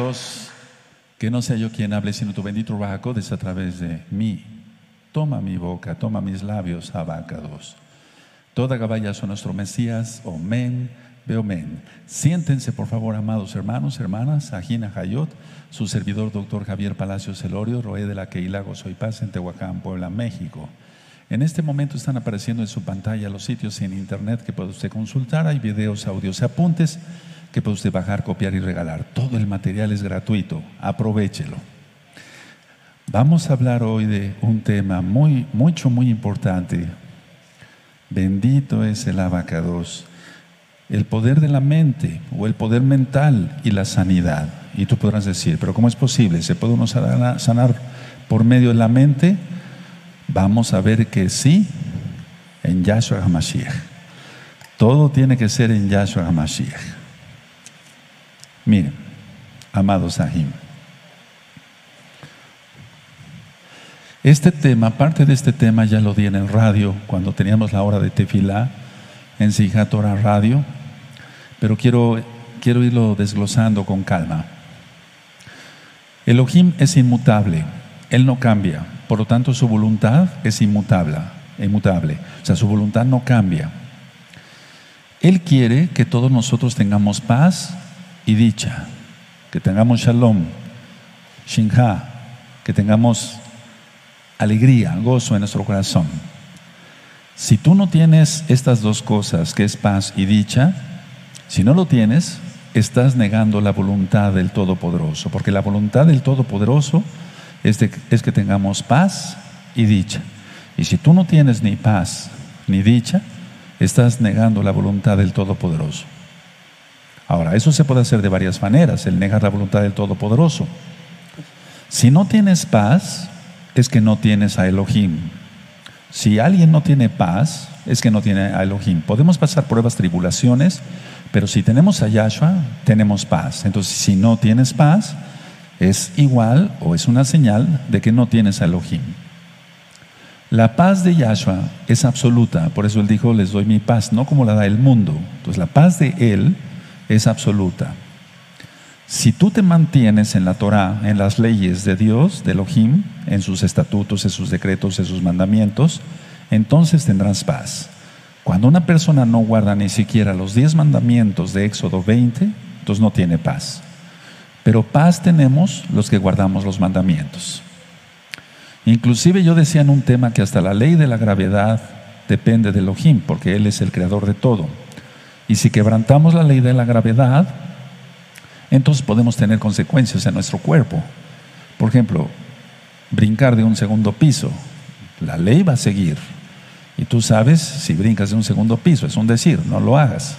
Abacados, que no sea yo quien hable, sino tu bendito Rahakodes a través de mí. Toma mi boca, toma mis labios, Abacados. Toda Gabaya son nuestro Mesías, Omen, Beomen. Siéntense, por favor, amados hermanos, hermanas, Ajina Hayot, su servidor, doctor Javier Palacios Elorio, Roé de la Keila Soy Paz en Tehuacán, Puebla, México. En este momento están apareciendo en su pantalla los sitios en internet que puede usted consultar. Hay videos, audios y apuntes que puede usted bajar, copiar y regalar. Todo el material es gratuito. Aprovechelo. Vamos a hablar hoy de un tema muy, mucho, muy importante. Bendito es el abacados. El poder de la mente o el poder mental y la sanidad. Y tú podrás decir, pero ¿cómo es posible? ¿Se puede uno sanar por medio de la mente? vamos a ver que sí en Yahshua HaMashiach. Todo tiene que ser en Yahshua HaMashiach. Miren, amados Sahim. Este tema, parte de este tema ya lo di en el radio cuando teníamos la hora de tefilá en Sijatora Radio, pero quiero, quiero irlo desglosando con calma. Elohim es inmutable, Él no cambia. Por lo tanto, su voluntad es inmutable, inmutable. O sea, su voluntad no cambia. Él quiere que todos nosotros tengamos paz y dicha, que tengamos shalom, shinha, que tengamos alegría, gozo en nuestro corazón. Si tú no tienes estas dos cosas, que es paz y dicha, si no lo tienes, estás negando la voluntad del Todopoderoso, porque la voluntad del Todopoderoso es, que tengamos paz y dicha. Y si tú no tienes ni paz ni dicha, estás negando la voluntad del Todopoderoso. Ahora, eso se puede hacer de varias maneras, el negar la voluntad del Todopoderoso. Si no tienes paz, es que no tienes a Elohim. Si alguien no tiene paz, es que no tiene a Elohim. Podemos pasar pruebas, tribulaciones, pero si tenemos a Yahshua, tenemos paz. Entonces, si no tienes paz, es igual o es una señal de que no tienes a Elohim. La paz de Yahshua es absoluta, por eso él dijo, les doy mi paz, no como la da el mundo. Entonces la paz de él es absoluta. Si tú te mantienes en la Torah, en las leyes de Dios, de Elohim, en sus estatutos, en sus decretos, en sus mandamientos, entonces tendrás paz. Cuando una persona no guarda ni siquiera los diez mandamientos de Éxodo 20, entonces no tiene paz. Pero paz tenemos los que guardamos los mandamientos. Inclusive yo decía en un tema que hasta la ley de la gravedad depende de Elohim, porque Él es el creador de todo. Y si quebrantamos la ley de la gravedad, entonces podemos tener consecuencias en nuestro cuerpo. Por ejemplo, brincar de un segundo piso, la ley va a seguir. Y tú sabes, si brincas de un segundo piso, es un decir, no lo hagas.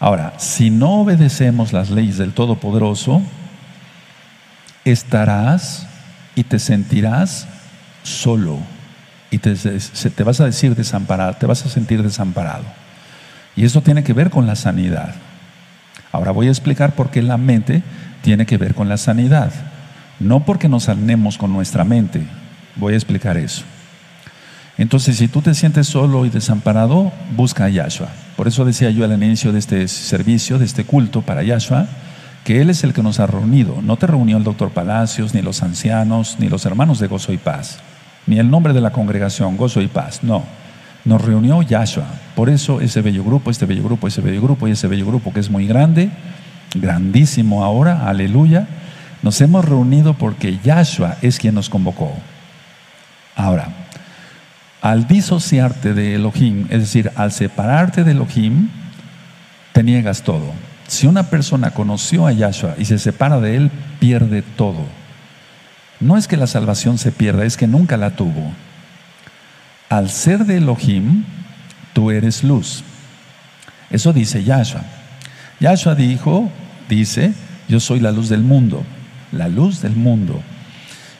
Ahora, si no obedecemos las leyes del Todopoderoso, estarás y te sentirás solo y te, te, vas a decir desamparado, te vas a sentir desamparado. Y eso tiene que ver con la sanidad. Ahora voy a explicar por qué la mente tiene que ver con la sanidad. No porque nos sanemos con nuestra mente. Voy a explicar eso. Entonces, si tú te sientes solo y desamparado, busca a Yahshua. Por eso decía yo al inicio de este servicio, de este culto para Yahshua, que Él es el que nos ha reunido. No te reunió el doctor Palacios, ni los ancianos, ni los hermanos de Gozo y Paz, ni el nombre de la congregación, Gozo y Paz. No, nos reunió Yahshua. Por eso ese bello grupo, este bello grupo, ese bello grupo y ese bello grupo que es muy grande, grandísimo ahora, aleluya, nos hemos reunido porque Yahshua es quien nos convocó. Ahora, al disociarte de Elohim, es decir, al separarte de Elohim, te niegas todo. Si una persona conoció a Yahshua y se separa de él, pierde todo. No es que la salvación se pierda, es que nunca la tuvo. Al ser de Elohim, tú eres luz. Eso dice Yahshua. Yahshua dijo, dice, yo soy la luz del mundo, la luz del mundo.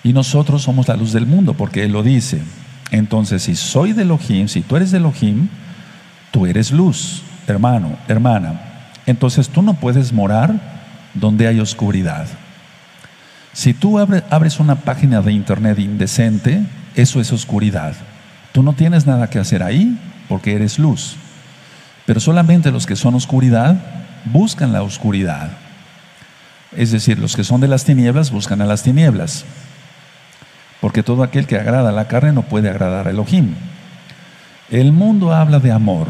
Y nosotros somos la luz del mundo porque Él lo dice. Entonces, si soy de Elohim, si tú eres de Elohim, tú eres luz, hermano, hermana. Entonces tú no puedes morar donde hay oscuridad. Si tú abres una página de internet indecente, eso es oscuridad. Tú no tienes nada que hacer ahí porque eres luz. Pero solamente los que son oscuridad buscan la oscuridad. Es decir, los que son de las tinieblas buscan a las tinieblas. Porque todo aquel que agrada a la carne no puede agradar a Elohim. El mundo habla de amor,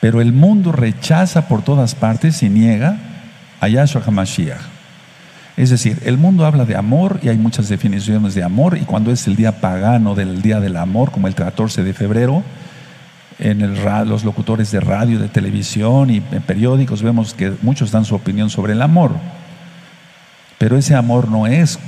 pero el mundo rechaza por todas partes y niega a Yahshua HaMashiach. Es decir, el mundo habla de amor y hay muchas definiciones de amor y cuando es el día pagano del Día del Amor, como el 14 de febrero, en el, los locutores de radio, de televisión y en periódicos vemos que muchos dan su opinión sobre el amor. Pero ese amor no es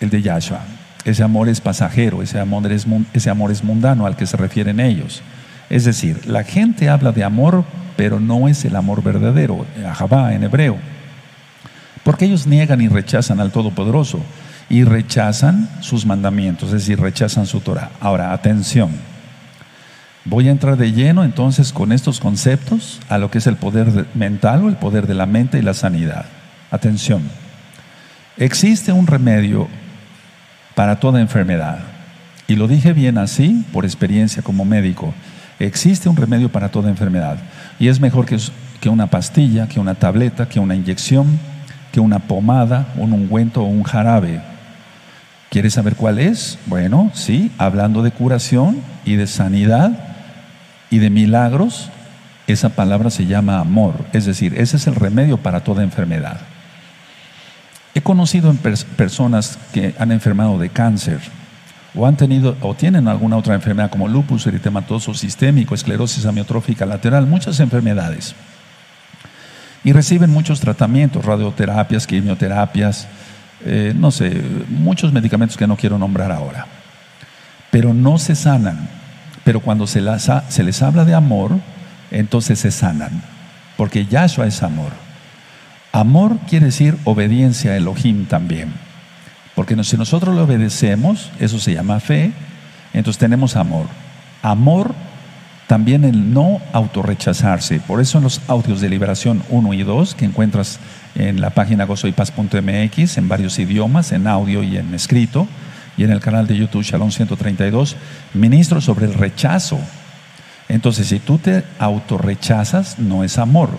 el de Yahshua. Ese amor es pasajero, ese amor es, ese amor es mundano al que se refieren ellos. Es decir, la gente habla de amor, pero no es el amor verdadero, Ahabá en hebreo. Porque ellos niegan y rechazan al Todopoderoso y rechazan sus mandamientos, es decir, rechazan su Torah. Ahora, atención. Voy a entrar de lleno entonces con estos conceptos a lo que es el poder mental o el poder de la mente y la sanidad. Atención. Existe un remedio para toda enfermedad. Y lo dije bien así por experiencia como médico. Existe un remedio para toda enfermedad. Y es mejor que, que una pastilla, que una tableta, que una inyección, que una pomada, un ungüento o un jarabe. ¿Quieres saber cuál es? Bueno, sí, hablando de curación y de sanidad y de milagros, esa palabra se llama amor. Es decir, ese es el remedio para toda enfermedad. He conocido personas que han enfermado de cáncer o han tenido o tienen alguna otra enfermedad como lupus eritematoso sistémico, esclerosis amiotrófica lateral, muchas enfermedades. Y reciben muchos tratamientos, radioterapias, quimioterapias, eh, no sé, muchos medicamentos que no quiero nombrar ahora. Pero no se sanan. Pero cuando se, les habla de amor, entonces se sanan. Porque Yahshua es amor. Amor quiere decir obediencia a Elohim también. Porque si nosotros le obedecemos, eso se llama fe, entonces tenemos amor. Amor también el no autorrechazarse. Por eso en los audios de liberación 1 y 2 que encuentras en la página gozoypaz.mx en varios idiomas, en audio y en escrito, y en el canal de YouTube Shalom 132, ministro sobre el rechazo. Entonces, si tú te autorrechazas, no es amor.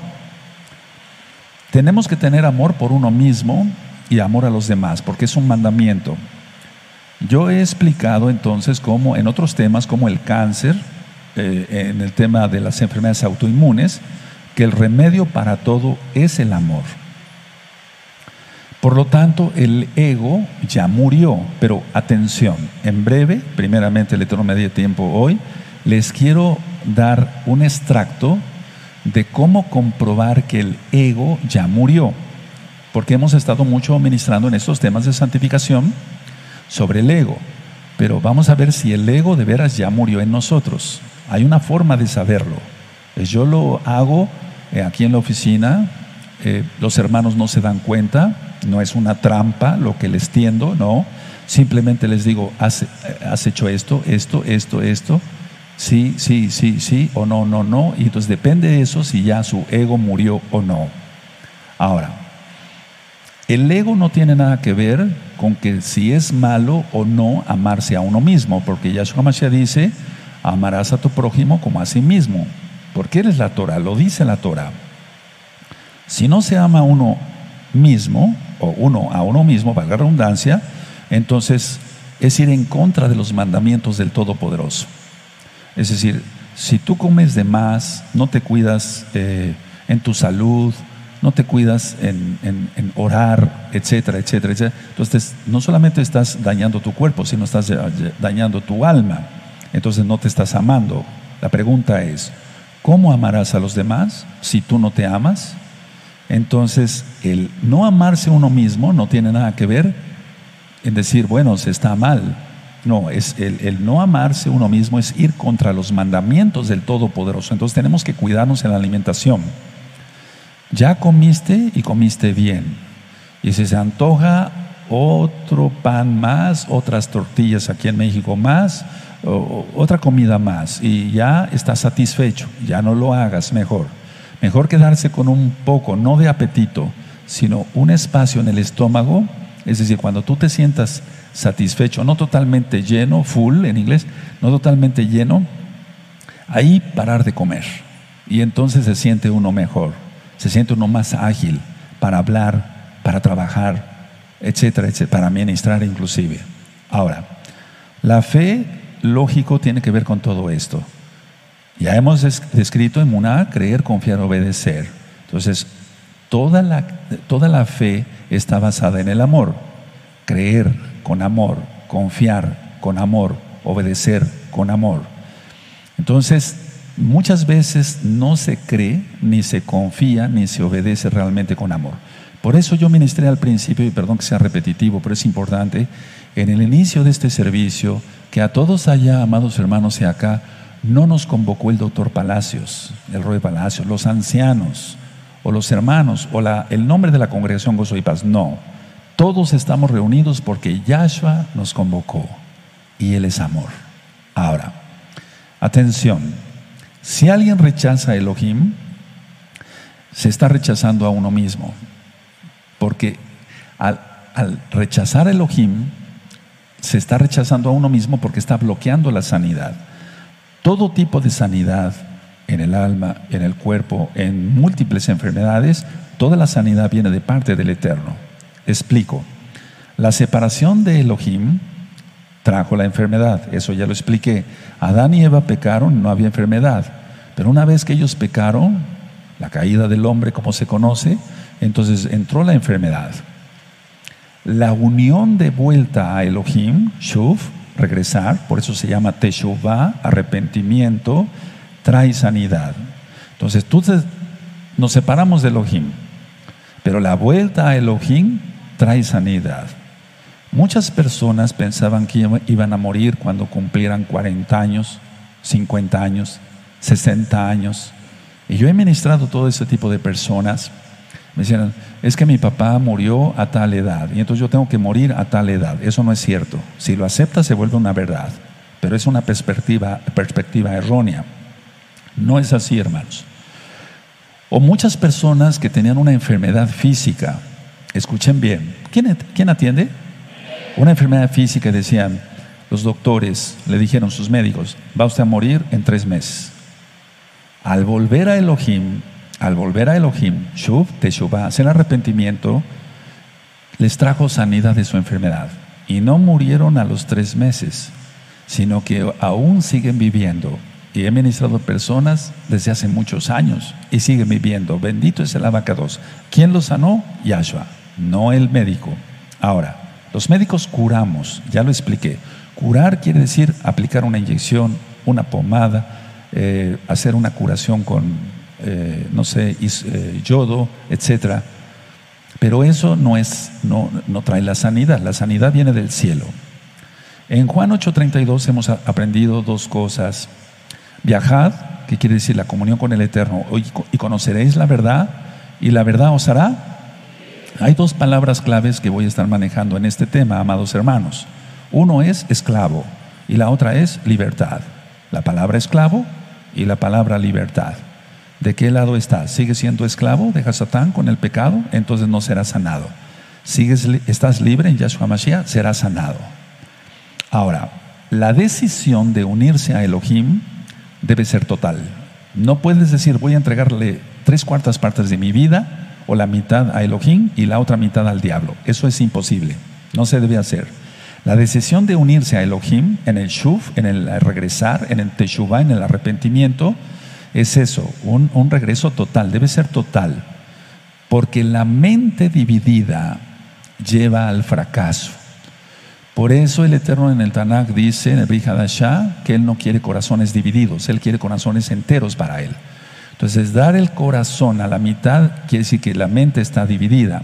Tenemos que tener amor por uno mismo y amor a los demás, porque es un mandamiento. Yo he explicado entonces cómo en otros temas, como el cáncer, eh, en el tema de las enfermedades autoinmunes, que el remedio para todo es el amor. Por lo tanto, el ego ya murió, pero atención, en breve, primeramente el Eterno me dio tiempo hoy, les quiero dar un extracto de cómo comprobar que el ego ya murió. Porque hemos estado mucho ministrando en estos temas de santificación sobre el ego. Pero vamos a ver si el ego de veras ya murió en nosotros. Hay una forma de saberlo. Yo lo hago eh, aquí en la oficina, eh, los hermanos no se dan cuenta, no es una trampa lo que les tiendo, no. Simplemente les digo, has, hecho esto, esto, esto, esto sí, sí, sí, sí, o no, no, no. Y entonces depende de eso si ya su ego murió o no. Ahora, el ego no tiene nada que ver con que si es malo o no amarse a uno mismo, porque Yahshua Mashiach dice, amarás a tu prójimo como a sí mismo, porque eres la Torah, lo dice la Torah. Si no se ama a uno mismo, uno a uno mismo, valga la redundancia, entonces es ir en contra de los mandamientos del Todopoderoso. Es decir, si tú comes de más, no te cuidas eh, en tu salud, no te cuidas en, orar, etcétera, etcétera, etcétera, entonces no solamente estás dañando tu cuerpo, sino estás dañando tu alma. Entonces no te estás amando. La pregunta es, ¿cómo amarás a los demás si tú no te amas? Entonces, el no amarse uno mismo no tiene nada que ver en decir, bueno, se está mal. No, es el, no amarse uno mismo es ir contra los mandamientos del Todopoderoso. Entonces tenemos que cuidarnos en la alimentación. Ya comiste y comiste bien. Y si se antoja otro pan más, otras tortillas aquí en México más, otra comida más, y ya estás satisfecho, ya no lo hagas mejor. Mejor quedarse con un poco, no de apetito, sino un espacio en el estómago. Es decir, cuando tú te sientas satisfecho, no totalmente lleno, full en inglés, no totalmente lleno, ahí parar de comer. Y entonces se siente uno mejor, se siente uno más ágil para hablar, para trabajar, etcétera, etcétera, para ministrar inclusive. Ahora, la fe, lógico, tiene que ver con todo esto. Ya hemos descrito en Muná creer, confiar, obedecer. Entonces, toda la, toda la fe está basada en el amor. Creer con amor, confiar con amor, obedecer con amor. Entonces, muchas veces no se cree, ni se confía, ni se obedece realmente con amor. Por eso yo ministré al principio, y perdón que sea repetitivo, pero es importante, en el inicio de este servicio, que a todos allá, amados hermanos, y acá, no nos convocó el doctor Palacios, el rey Palacios, los ancianos, o los hermanos, o la, el nombre de la congregación Gozo y Paz. No, todos estamos reunidos porque Yahshua nos convocó y Él es amor. Ahora, atención, si alguien rechaza a Elohim, se está rechazando a uno mismo, porque al, al rechazar a Elohim, se está rechazando a uno mismo porque está bloqueando la sanidad. Todo tipo de sanidad en el alma, en el cuerpo, en múltiples enfermedades, toda la sanidad viene de parte del Eterno. Explico. La separación de Elohim trajo la enfermedad, eso ya lo expliqué. Adán y Eva pecaron, no había enfermedad, pero una vez que ellos pecaron, la caída del hombre como se conoce, entonces entró la enfermedad la unión de vuelta a Elohim, Shuv, regresar, por eso se llama Teshuvah, arrepentimiento, trae sanidad. Entonces, tú nos separamos de Elohim, pero la vuelta a Elohim trae sanidad. Muchas personas pensaban que iban a morir cuando cumplieran 40 años, 50 años, 60 años. Y yo he ministrado todo ese tipo de personas me decían, es que mi papá murió a tal edad y entonces yo tengo que morir a tal edad. Eso no es cierto. Si lo aceptas se vuelve una verdad, pero es una perspectiva, perspectiva errónea. No es así, hermanos. O muchas personas que tenían una enfermedad física, escuchen bien, ¿quién, quién atiende? Una enfermedad física, decían los doctores, le dijeron sus médicos, va usted a morir en tres meses. Al volver a Elohim, al volver a Elohim, Shuv, Teshuvah, hacer arrepentimiento, les trajo sanidad de su enfermedad. Y no murieron a los tres meses, sino que aún siguen viviendo. Y he ministrado personas desde hace muchos años y siguen viviendo. Bendito es el abacados. ¿Quién los sanó? Yahshua, no el médico. Ahora, los médicos curamos, ya lo expliqué. Curar quiere decir aplicar una inyección, una pomada, eh, hacer una curación con eh, no sé, eh, yodo, etcétera. Pero eso no, es, no, no trae la sanidad, la sanidad viene del cielo. En Juan 8:32 hemos aprendido dos cosas. Viajad, que quiere decir la comunión con el Eterno, y conoceréis la verdad, y la verdad os hará. Hay dos palabras claves que voy a estar manejando en este tema, amados hermanos. Uno es esclavo y la otra es libertad. La palabra esclavo y la palabra libertad. ¿De qué lado estás? ¿Sigues siendo esclavo de Satán con el pecado? Entonces no serás sanado. ¿Sigues, ¿Estás libre en Yahshua Mashiach? Serás sanado. Ahora, la decisión de unirse a Elohim debe ser total. No puedes decir, voy a entregarle tres cuartas partes de mi vida o la mitad a Elohim y la otra mitad al diablo. Eso es imposible. No se debe hacer. La decisión de unirse a Elohim en el Shuf, en el regresar, en el Teshuvah, en el arrepentimiento, es eso, un, regreso total, debe ser total, porque la mente dividida lleva al fracaso. Por eso el Eterno en el Tanakh dice, en el Brihadashah, que Él no quiere corazones divididos, Él quiere corazones enteros para Él. Entonces, dar el corazón a la mitad quiere decir que la mente está dividida.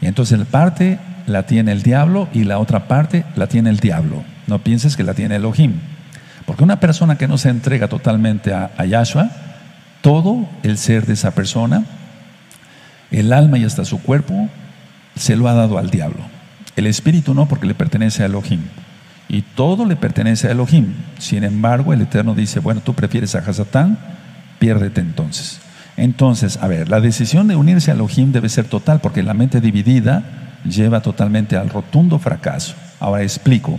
Y entonces la parte la tiene el diablo y la otra parte la tiene el diablo. No pienses que la tiene Elohim. Porque una persona que no se entrega totalmente a, Yahshua, todo el ser de esa persona, el alma y hasta su cuerpo, se lo ha dado al diablo. El espíritu no, porque le pertenece a Elohim. Y todo le pertenece a Elohim. Sin embargo, el Eterno dice, bueno, tú prefieres a Hasatán, piérdete entonces. Entonces, a ver, la decisión de unirse a Elohim debe ser total, porque la mente dividida lleva totalmente al rotundo fracaso. Ahora explico.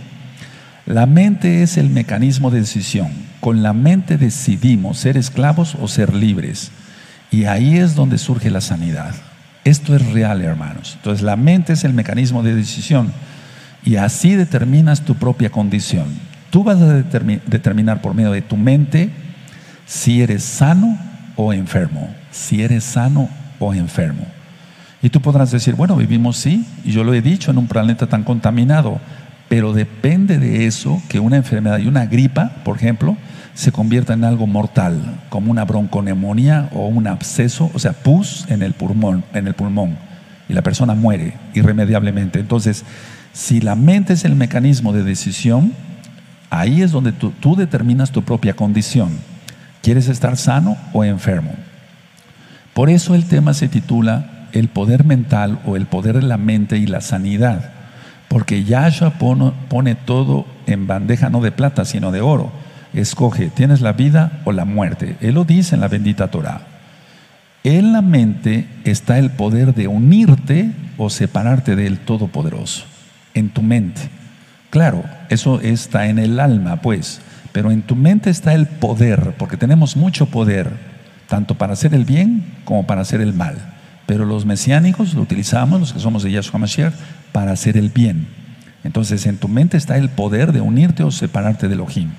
La mente es el mecanismo de decisión. Con la mente decidimos ser esclavos o ser libres. Y ahí es donde surge la sanidad. Esto es real, hermanos. Entonces la mente es el mecanismo de decisión y así determinas tu propia condición. Tú vas a determinar por medio de tu mente si eres sano o enfermo. Si eres sano o enfermo. Y tú podrás decir, bueno, vivimos sí, y yo lo he dicho, en un planeta tan contaminado, pero depende de eso que una enfermedad y una gripa, por ejemplo, se convierta en algo mortal, como una bronconemonía o un absceso, o sea, pus en el pulmón, en el pulmón, y la persona muere irremediablemente. Entonces, si la mente es el mecanismo de decisión, ahí es donde tú, tú determinas tu propia condición. ¿Quieres estar sano o enfermo? Por eso el tema se titula El poder mental o el poder de la mente y la sanidad. Porque Yahshua pone todo en bandeja no de plata, sino de oro escoge, ¿tienes la vida o la muerte? Él lo dice en la bendita Torah. En la mente está el poder de unirte o separarte del Todopoderoso, en tu mente. Claro, eso está en el alma, pues, pero en tu mente está el poder, porque tenemos mucho poder, tanto para hacer el bien como para hacer el mal. Pero los mesiánicos lo utilizamos, los que somos de Yahshua Mashiach, para hacer el bien. Entonces, en tu mente está el poder de unirte o separarte del Elohim.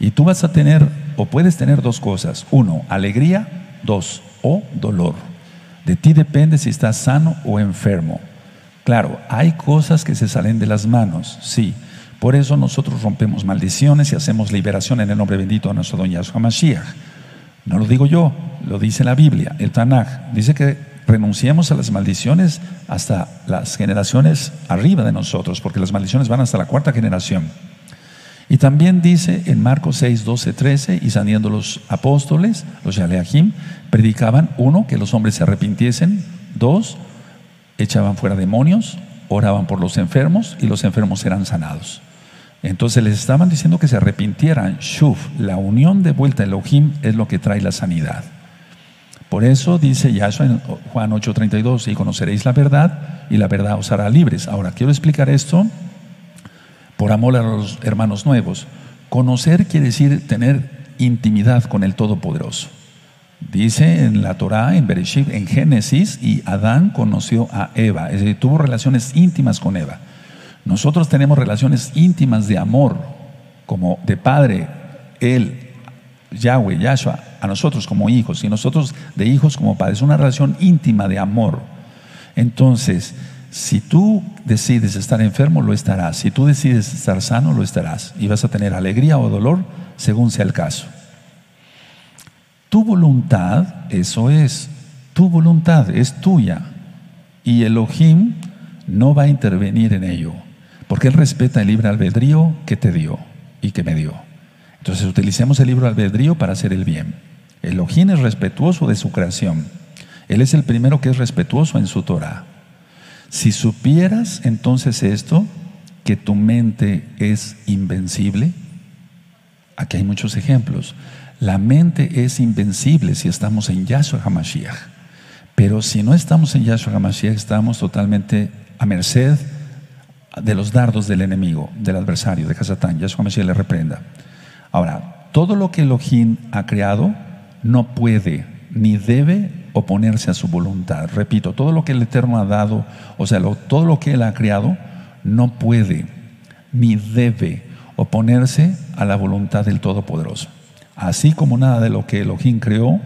Y tú vas a tener, o puedes tener dos cosas. Uno, alegría. Dos, o dolor. De ti depende si estás sano o enfermo. Claro, hay cosas que se salen de las manos, sí. Por eso nosotros rompemos maldiciones y hacemos liberación en el nombre bendito de nuestro Don Yahshua Mashiach. No lo digo yo, lo dice la Biblia, el Tanaj. Dice que renunciemos a las maldiciones hasta las generaciones arriba de nosotros, porque las maldiciones van hasta la cuarta generación. Y también dice en Marcos 6, 12, 13, y saliendo los apóstoles, los Yaleahim, predicaban, uno, que los hombres se arrepintiesen, dos, echaban fuera demonios, oraban por los enfermos y los enfermos eran sanados. Entonces les estaban diciendo que se arrepintieran. Shuf, la unión de vuelta Elohim es lo que trae la sanidad. Por eso dice Yahshua en Juan 8:32, y conoceréis la verdad y la verdad os hará libres. Ahora, quiero explicar esto por amor a los hermanos nuevos. Conocer quiere decir tener intimidad con el Todopoderoso. Dice en la Torah, en Bereshit, en Génesis, y Adán conoció a Eva, es decir, tuvo relaciones íntimas con Eva. Nosotros tenemos relaciones íntimas de amor, como de padre, él, Yahweh, Yahshua, a nosotros como hijos, y nosotros de hijos como padres. Es una relación íntima de amor. Entonces, si tú decides estar enfermo, lo estarás. Si tú decides estar sano, lo estarás. Y vas a tener alegría o dolor según sea el caso. Tu voluntad, eso es. Tu voluntad es tuya. Y Elohim no va a intervenir en ello. Porque Él respeta el libre albedrío que te dio y que me dio. Entonces utilicemos el libre albedrío para hacer el bien. Elohim es respetuoso de su creación. Él es el primero que es respetuoso en su Torah. Si supieras entonces esto, que tu mente es invencible, aquí hay muchos ejemplos. La mente es invencible si estamos en Yahshua HaMashiach. Pero si no estamos en Yahshua HaMashiach, estamos totalmente a merced de los dardos del enemigo, del adversario, de Hasatán. Yahshua HaMashiach le reprenda. Ahora, todo lo que Elohim ha creado no puede ni debe oponerse a su voluntad. Repito, todo lo que el Eterno ha dado, o sea, todo lo que Él ha creado, no puede ni debe oponerse a la voluntad del Todopoderoso. Así como nada de lo que Elohim creó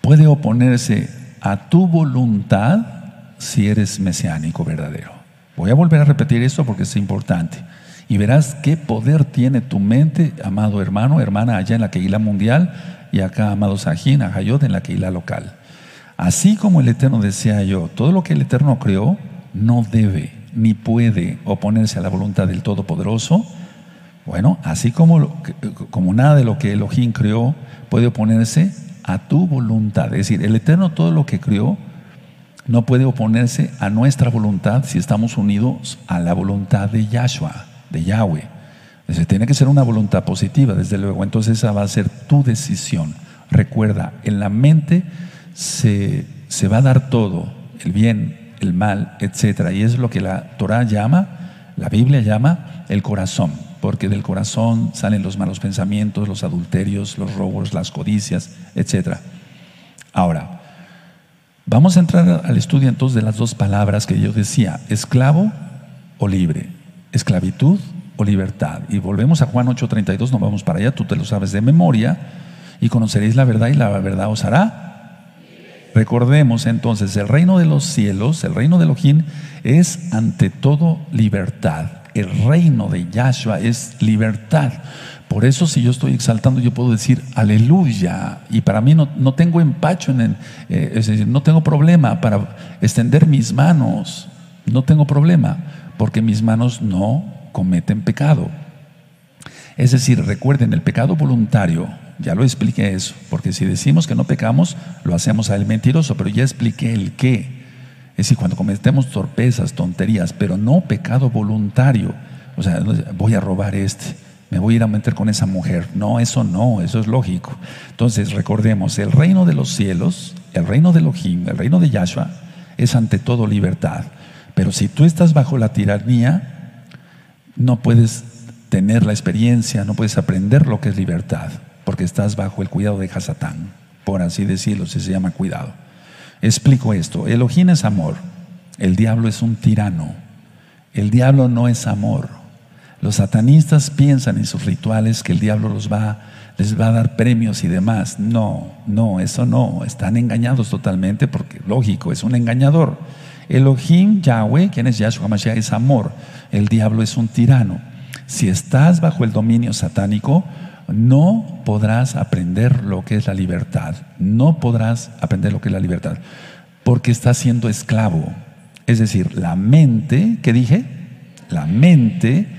puede oponerse a tu voluntad si eres mesiánico verdadero. Voy a volver a repetir esto porque es importante. Y verás qué poder tiene tu mente, amado hermano, hermana, allá en la Keilah mundial, y acá, amados Ajín, Ajayot, en la Keilah local. Así como el Eterno decía yo, todo lo que el Eterno creó no debe ni puede oponerse a la voluntad del Todopoderoso. Bueno, así como, como nada de lo que Elohim creó puede oponerse a tu voluntad. Es decir, el Eterno todo lo que creó no puede oponerse a nuestra voluntad si estamos unidos a la voluntad de Yahshua, de Yahweh. tiene que ser una voluntad positiva, desde luego. Entonces esa va a ser tu decisión. Recuerda, en la mente se, se va a dar todo, el bien, el mal, etc. Y es lo que la Torah llama, la Biblia llama el corazón, porque del corazón salen los malos pensamientos, los adulterios, los robos, las codicias, etc. Ahora, Vamos a entrar al estudio entonces de las dos palabras que yo decía, esclavo o libre, esclavitud o libertad. Y volvemos a Juan 8:32, nos vamos para allá, tú te lo sabes de memoria, y conoceréis la verdad y la verdad os hará. Recordemos entonces, el reino de los cielos, el reino de Elohim, es ante todo libertad. El reino de Yahshua es libertad. Por eso si yo estoy exaltando, yo puedo decir aleluya. Y para mí no, no tengo empacho, en eh, es decir, no tengo problema para extender mis manos. No tengo problema, porque mis manos no cometen pecado. Es decir, recuerden, el pecado voluntario, ya lo expliqué eso, porque si decimos que no pecamos, lo hacemos a él mentiroso, pero ya expliqué el qué. Es decir, cuando cometemos torpezas, tonterías, pero no pecado voluntario. O sea, voy a robar este, me voy a ir a meter con esa mujer. No, eso no, eso es lógico. Entonces, recordemos, el reino de los cielos, el reino de Elohim, el reino de Yahshua, es ante todo libertad. Pero si tú estás bajo la tiranía, no puedes tener la experiencia, no puedes aprender lo que es libertad, porque estás bajo el cuidado de Hasatán, por así decirlo, si se llama cuidado. Explico esto, Elohim es amor, el diablo es un tirano, el diablo no es amor. Los satanistas piensan en sus rituales que el diablo les va a dar premios y demás. No, no, eso no, están engañados totalmente porque, lógico, es un engañador. Elohim, Yahweh, quien es Yahshua Mashiach, es amor. El diablo es un tirano. Si estás bajo el dominio satánico, no podrás aprender lo que es la libertad. No podrás aprender lo que es la libertad. Porque estás siendo esclavo. Es decir, la mente, ¿qué dije? La mente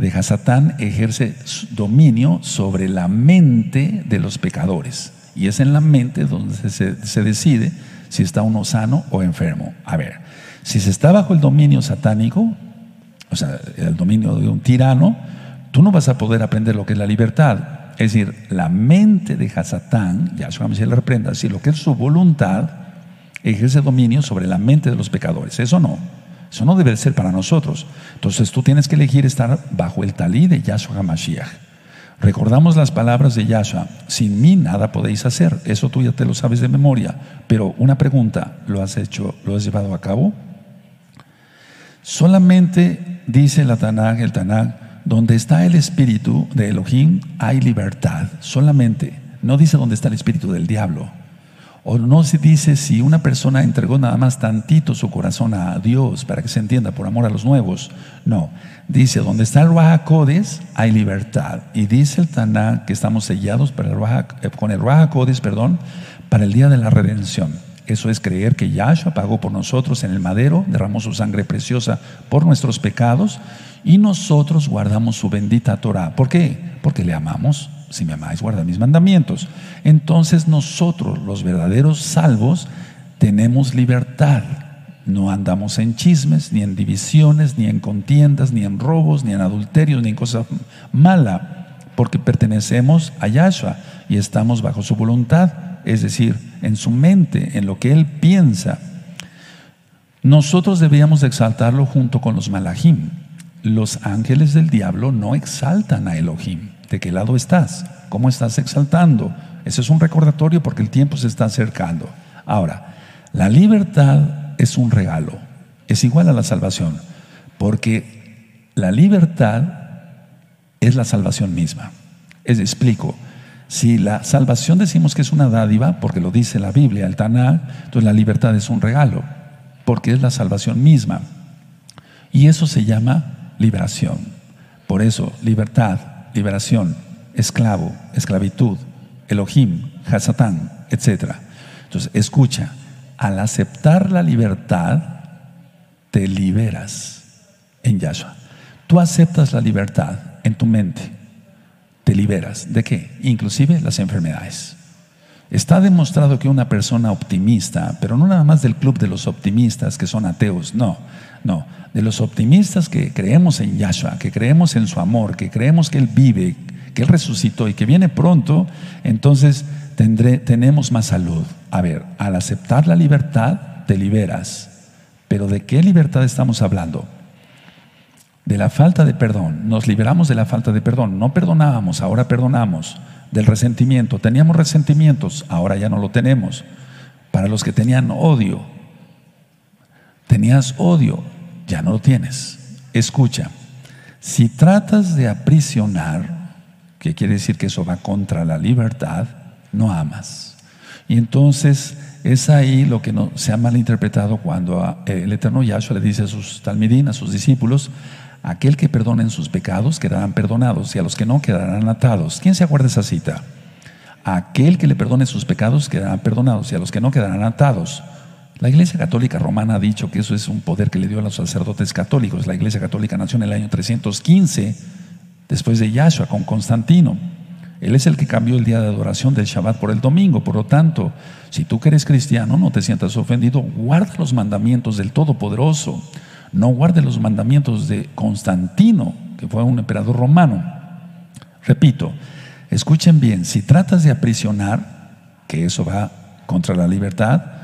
de Hasatán ejerce dominio sobre la mente de los pecadores. Y es en la mente donde se, se decide si está uno sano o enfermo. A ver, si se está bajo el dominio satánico, o sea, el dominio de un tirano, tú no vas a poder aprender lo que es la libertad. Es decir, la mente de Hasatán, Yahshua se le reprenda, si lo que es su voluntad, ejerce dominio sobre la mente de los pecadores. Eso no. Eso no debe ser para nosotros. Entonces tú tienes que elegir estar bajo el talí de Yahshua HaMashiach. Recordamos las palabras de Yahshua, sin mí nada podéis hacer, eso tú ya te lo sabes de memoria, pero una pregunta, ¿lo has hecho, lo has llevado a cabo? Solamente dice la Tanakh, el Tanakh, donde está el espíritu de Elohim hay libertad, solamente, no dice dónde está el espíritu del diablo. O no se dice si una persona entregó nada más tantito su corazón a Dios para que se entienda por amor a los nuevos. No, dice, donde está el Ruach hay libertad. Y dice el Taná que estamos sellados para el eh, con el Ruach perdón, para el día de la redención. Eso es creer que Yahshua pagó por nosotros en el madero, derramó su sangre preciosa por nuestros pecados y nosotros guardamos su bendita Torah. ¿Por qué? Porque le amamos si me amáis, guarda mis mandamientos. Entonces nosotros, los verdaderos salvos, tenemos libertad. No andamos en chismes, ni en divisiones, ni en contiendas, ni en robos, ni en adulterios, ni en cosas malas, porque pertenecemos a Yahshua y estamos bajo su voluntad, es decir, en su mente, en lo que Él piensa. Nosotros debíamos exaltarlo junto con los malachim. Los ángeles del diablo no exaltan a Elohim. ¿De qué lado estás? ¿Cómo estás exaltando? Ese es un recordatorio porque el tiempo se está acercando. Ahora, la libertad es un regalo, es igual a la salvación, porque la libertad es la salvación misma. Es explico, si la salvación decimos que es una dádiva, porque lo dice la Biblia, el Tanakh, entonces la libertad es un regalo, porque es la salvación misma. Y eso se llama liberación. Por eso, libertad liberación, esclavo, esclavitud, Elohim, Hasatán, etc. Entonces, escucha, al aceptar la libertad, te liberas en Yahshua. Tú aceptas la libertad en tu mente, te liberas. ¿De qué? Inclusive las enfermedades. Está demostrado que una persona optimista, pero no nada más del club de los optimistas que son ateos, no, no, de los optimistas que creemos en Yahshua, que creemos en su amor, que creemos que Él vive, que Él resucitó y que viene pronto, entonces tenemos más salud. A ver, al aceptar la libertad, te liberas. Pero ¿de qué libertad estamos hablando? De la falta de perdón. Nos liberamos de la falta de perdón. No perdonábamos, ahora perdonamos del resentimiento. Teníamos resentimientos, ahora ya no lo tenemos. Para los que tenían odio, tenías odio, ya no lo tienes. Escucha, si tratas de aprisionar, que quiere decir que eso va contra la libertad, no amas. Y entonces es ahí lo que no, se ha malinterpretado cuando el eterno Yahshua le dice a sus talmidín, a sus discípulos, aquel que perdonen sus pecados quedarán perdonados y a los que no quedarán atados. ¿Quién se acuerda esa cita? Aquel que le perdone sus pecados quedarán perdonados y a los que no quedarán atados. La Iglesia Católica Romana ha dicho que eso es un poder que le dio a los sacerdotes católicos. La Iglesia Católica nació en el año 315 después de Yahshua con Constantino. Él es el que cambió el día de adoración del Shabbat por el domingo. Por lo tanto, si tú que eres cristiano no te sientas ofendido, guarda los mandamientos del Todopoderoso. No guarde los mandamientos de Constantino, que fue un emperador romano. Repito, escuchen bien, si tratas de aprisionar, que eso va contra la libertad,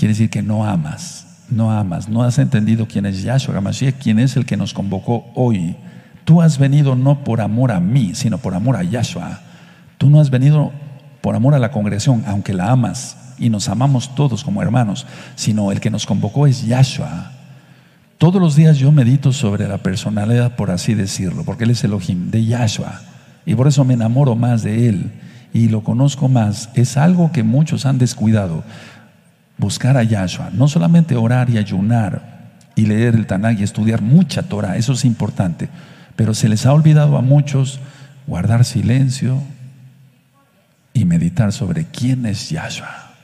quiere decir que no amas, no amas, no has entendido quién es Yahshua HaMashiach, quién es el que nos convocó hoy. Tú has venido no por amor a mí, sino por amor a Yahshua. Tú no has venido por amor a la congregación, aunque la amas y nos amamos todos como hermanos, sino el que nos convocó es Yahshua. Todos los días yo medito sobre la personalidad, por así decirlo, porque Él es Elohim, de Yahshua. Y por eso me enamoro más de Él y lo conozco más. Es algo que muchos han descuidado. Buscar a Yahshua. No solamente orar y ayunar y leer el Tanakh y estudiar mucha Torah, eso es importante. Pero se les ha olvidado a muchos guardar silencio, y meditar sobre quién es Yahshua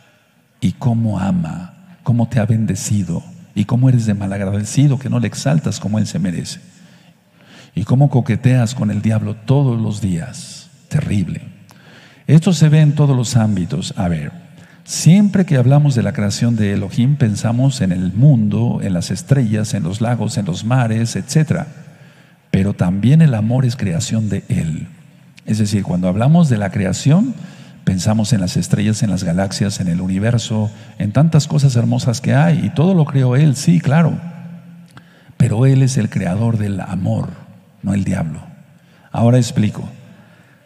y cómo ama, cómo te ha bendecido y cómo eres de malagradecido que no le exaltas como él se merece y cómo coqueteas con el diablo todos los días. Terrible. Esto se ve en todos los ámbitos. A ver, siempre que hablamos de la creación de Elohim pensamos en el mundo, en las estrellas, en los lagos, en los mares, etc. Pero también el amor es creación de Él. Es decir, cuando hablamos de la creación, Pensamos en las estrellas, en las galaxias, en el universo, en tantas cosas hermosas que hay. Y todo lo creó Él, sí, claro. Pero Él es el creador del amor, no el diablo. Ahora explico.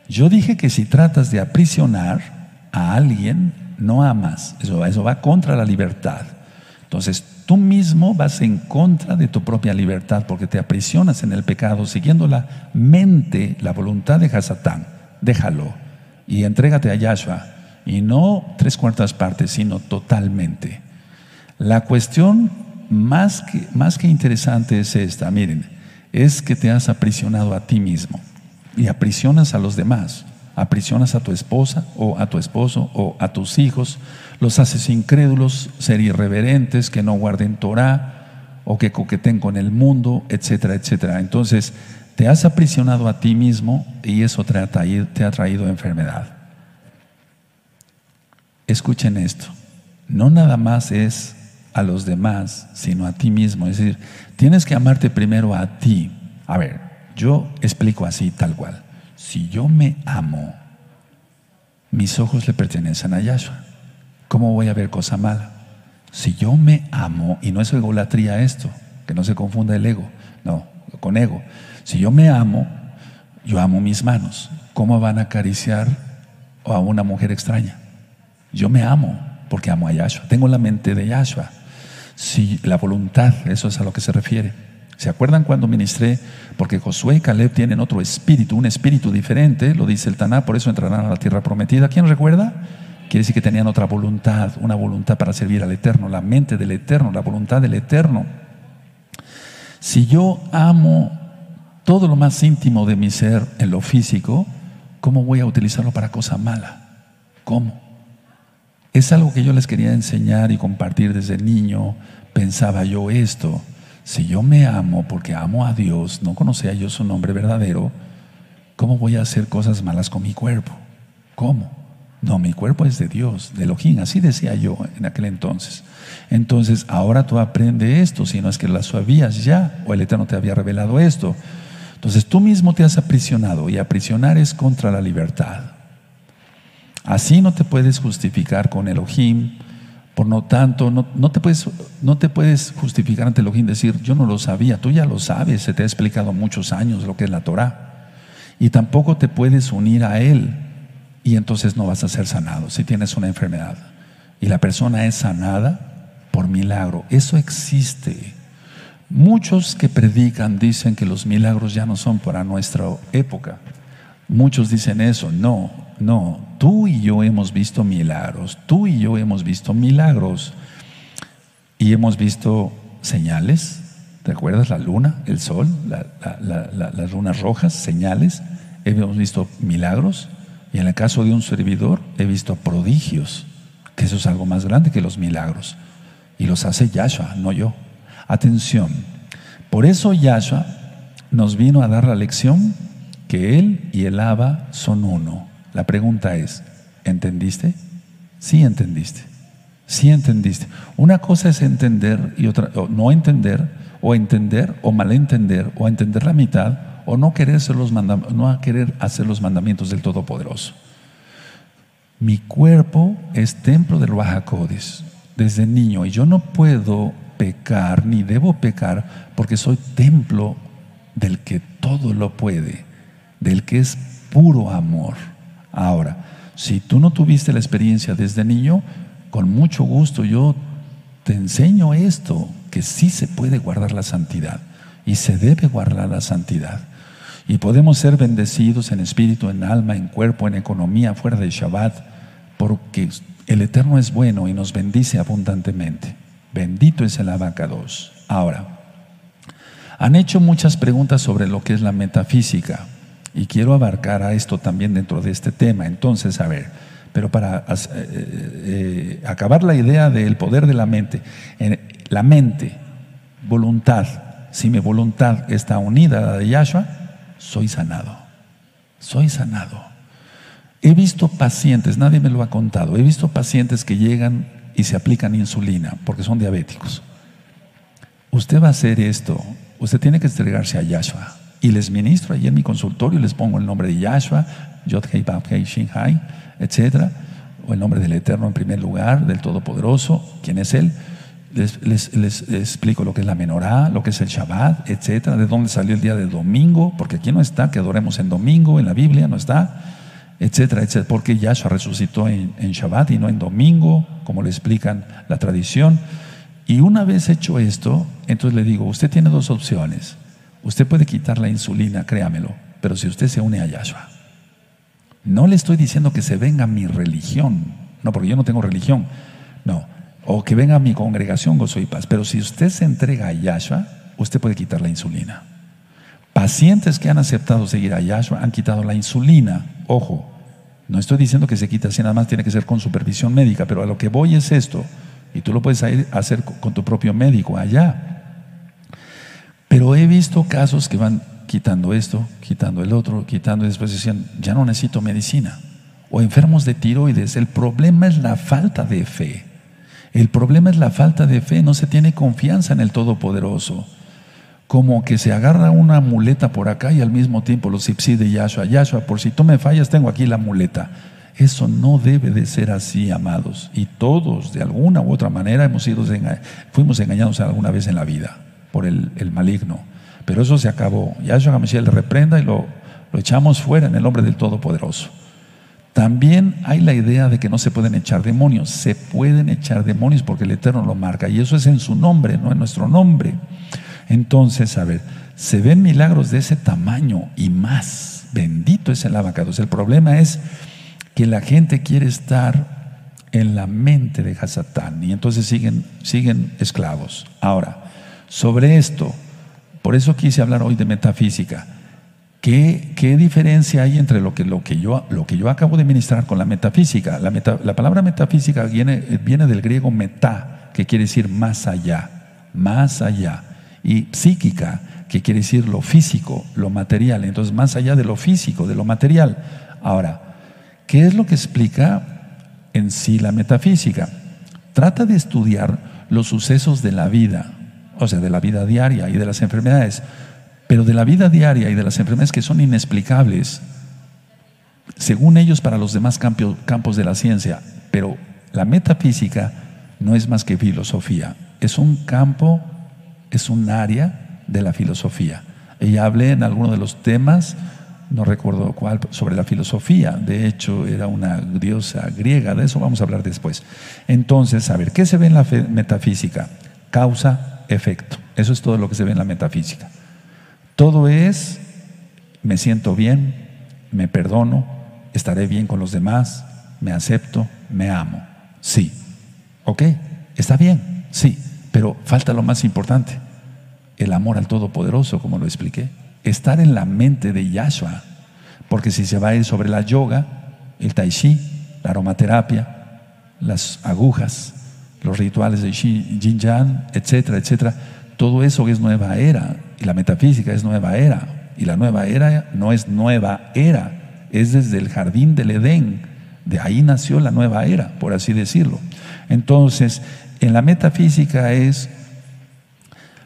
Yo dije que si tratas de aprisionar a alguien, no amas. Eso, eso va contra la libertad. Entonces, tú mismo vas en contra de tu propia libertad porque te aprisionas en el pecado siguiendo la mente, la voluntad de Hasatán. Déjalo y entrégate a Yahshua. Y no tres cuartas partes, sino totalmente. La cuestión más que, más que interesante es esta, miren, es que te has aprisionado a ti mismo y aprisionas a los demás. Aprisionas a tu esposa o a tu esposo o a tus hijos, los haces incrédulos, ser irreverentes, que no guarden Torah o que coqueten con el mundo, etcétera, etcétera. Entonces, te has aprisionado a ti mismo y eso te ha traído, enfermedad. Escuchen esto. No nada más es a los demás, sino a ti mismo. Es decir, tienes que amarte primero a ti. A ver, yo explico así, tal cual. Si yo me amo, mis ojos le pertenecen a Yahshua. ¿Cómo voy a ver cosa mala? Si yo me amo, y no es egolatría esto, que no se confunda el ego, no, con ego. Si yo me amo, yo amo mis manos. ¿Cómo van a acariciar a una mujer extraña? Yo me amo porque amo a Yahshua. Tengo la mente de Yahshua. Si la voluntad, eso es a lo que se refiere. ¿Se acuerdan cuando ministré? Porque Josué y Caleb tienen otro espíritu, un espíritu diferente, lo dice el Taná, por eso entrarán a la tierra prometida. ¿Quién recuerda? Quiere decir que tenían otra voluntad, una voluntad para servir al Eterno, la mente del Eterno, la voluntad del Eterno. Si yo amo todo lo más íntimo de mi ser en lo físico, ¿cómo voy a utilizarlo para cosa mala? ¿Cómo? Es algo que yo les quería enseñar y compartir desde niño. Pensaba yo esto, si yo me amo porque amo a Dios, no conocía yo su nombre verdadero, ¿cómo voy a hacer cosas malas con mi cuerpo? ¿Cómo? No, mi cuerpo es de Dios, de Elohim, así decía yo en aquel entonces. Entonces, ahora tú aprendes esto, si no es que lo sabías ya, o el Eterno te había revelado esto. Entonces tú mismo te has aprisionado y aprisionar es contra la libertad. Así no te puedes justificar con Elohim, por lo tanto, no, te puedes, justificar ante Elohim decir, yo no lo sabía, tú ya lo sabes, se te ha explicado muchos años lo que es la Torah. Y tampoco te puedes unir a Él y entonces no vas a ser sanado si tienes una enfermedad. y la persona es sanada por milagro. Eso existe. Muchos que predican dicen que los milagros ya no son para nuestra época. Muchos dicen eso. No, no. Tú y yo hemos visto milagros. Tú y yo hemos visto milagros. Y hemos visto señales. ¿Te acuerdas? La luna, el sol, las lunas rojas, señales. Hemos visto milagros. Y en el caso de un servidor, he visto prodigios. Que eso es algo más grande que los milagros. Y los hace Yahshua, no yo. Atención. Por eso Yahshua nos vino a dar la lección que Él y el Abba son uno. La pregunta es, ¿entendiste? Sí entendiste. Sí entendiste. Una cosa es entender y otra, no entender, o entender, o malentender, o entender la mitad, o no querer, hacer los no querer hacer los mandamientos del Todopoderoso. Mi cuerpo es templo del Bajacodes desde niño y yo no puedo pecar ni debo pecar porque soy templo del que todo lo puede del que es puro amor. Ahora, si tú no tuviste la experiencia desde niño, con mucho gusto yo te enseño esto, que sí se puede guardar la santidad y se debe guardar la santidad. Y podemos ser bendecidos en espíritu, en alma, en cuerpo, en economía, fuera de Shabbat, porque el Eterno es bueno y nos bendice abundantemente. Bendito es el abacados. Ahora, han hecho muchas preguntas sobre lo que es la metafísica. Y quiero abarcar a esto también dentro de este tema. Entonces, a ver, pero para eh, eh, acabar la idea del poder de la mente, la mente, voluntad, si mi voluntad está unida a la de Yahshua, soy sanado. Soy sanado. He visto pacientes, nadie me lo ha contado, he visto pacientes que llegan y se aplican insulina porque son diabéticos. Usted va a hacer esto, usted tiene que entregarse a Yahshua y les ministro allí en mi consultorio, les pongo el nombre de Yahshua, Yod Hei Bab Hei etc. O el nombre del Eterno en primer lugar, del Todopoderoso, quién es Él. Les, les, explico lo que es la menorá, lo que es el Shabbat, etcétera, de dónde salió el día del domingo, porque aquí no está, que adoremos en domingo, en la Biblia no está, etcétera, etcétera, porque Yahshua resucitó en, en Shabbat y no en domingo, como le explican la tradición. Y una vez hecho esto, entonces le digo, usted tiene dos opciones. Usted puede quitar la insulina, créamelo, pero si usted se une a Yahshua, no le estoy diciendo que se venga mi religión, no, porque yo no tengo religión, no, o que venga mi congregación gozo y paz, pero si usted se entrega a Yahshua, usted puede quitar la insulina. Pacientes que han aceptado seguir a Yahshua han quitado la insulina, ojo, no estoy diciendo que se quita así, nada más tiene que ser con supervisión médica, pero a lo que voy es esto, y tú lo puedes hacer con tu propio médico allá. Pero he visto casos que van quitando esto, quitando el otro, quitando y después decían, ya no necesito medicina. O enfermos de tiroides. El problema es la falta de fe. El problema es la falta de fe. No se tiene confianza en el Todopoderoso. Como que se agarra una muleta por acá y al mismo tiempo los ipsi de Yahshua. Yahshua, por si tú me fallas, tengo aquí la muleta. Eso no debe de ser así, amados. Y todos, de alguna u otra manera, hemos sido, fuimos engañados alguna vez en la vida por el, maligno. Pero eso se acabó. Yahshua HaMashiach le reprenda y lo, lo echamos fuera en el nombre del Todopoderoso. También hay la idea de que no se pueden echar demonios. Se pueden echar demonios porque el Eterno lo marca. Y eso es en su nombre, no en nuestro nombre. Entonces, a ver, se ven milagros de ese tamaño y más. Bendito es el abacados. El problema es que la gente quiere estar en la mente de Hasatán y entonces siguen, siguen esclavos. Ahora, sobre esto. Por eso quise hablar hoy de metafísica. ¿Qué, diferencia hay entre lo que, yo, lo que yo acabo de ministrar con la metafísica? La, la palabra metafísica viene, viene del griego meta, que quiere decir más allá, más allá. Y psíquica, que quiere decir lo físico, lo material. Entonces, más allá de lo físico, de lo material. Ahora, ¿qué es lo que explica en sí la metafísica? Trata de estudiar los sucesos de la vida o sea, de la vida diaria y de las enfermedades, pero de la vida diaria y de las enfermedades que son inexplicables, según ellos para los demás campos de la ciencia, pero la metafísica no es más que filosofía, es un campo, es un área de la filosofía. Ella hablé en algunos de los temas no recuerdo cuál, sobre la filosofía. De hecho, era una diosa griega, de eso vamos a hablar después. Entonces, a ver, ¿qué se ve en la metafísica? Causa, efecto. Eso es todo lo que se ve en la metafísica. Todo es, me siento bien, me perdono, estaré bien con los demás, me acepto, me amo. Sí. ¿Ok? Está bien, sí. Pero falta lo más importante, el amor al Todopoderoso, como lo expliqué estar en la mente de Yahshua. Porque si se va a ir sobre la yoga, el tai chi, la aromaterapia, las agujas, los rituales de Jin Jan, etcétera, etcétera, todo eso es nueva era. Y la metafísica es nueva era. Y la nueva era no es nueva era, es desde el jardín del Edén. De ahí nació la nueva era, por así decirlo. Entonces, en la metafísica es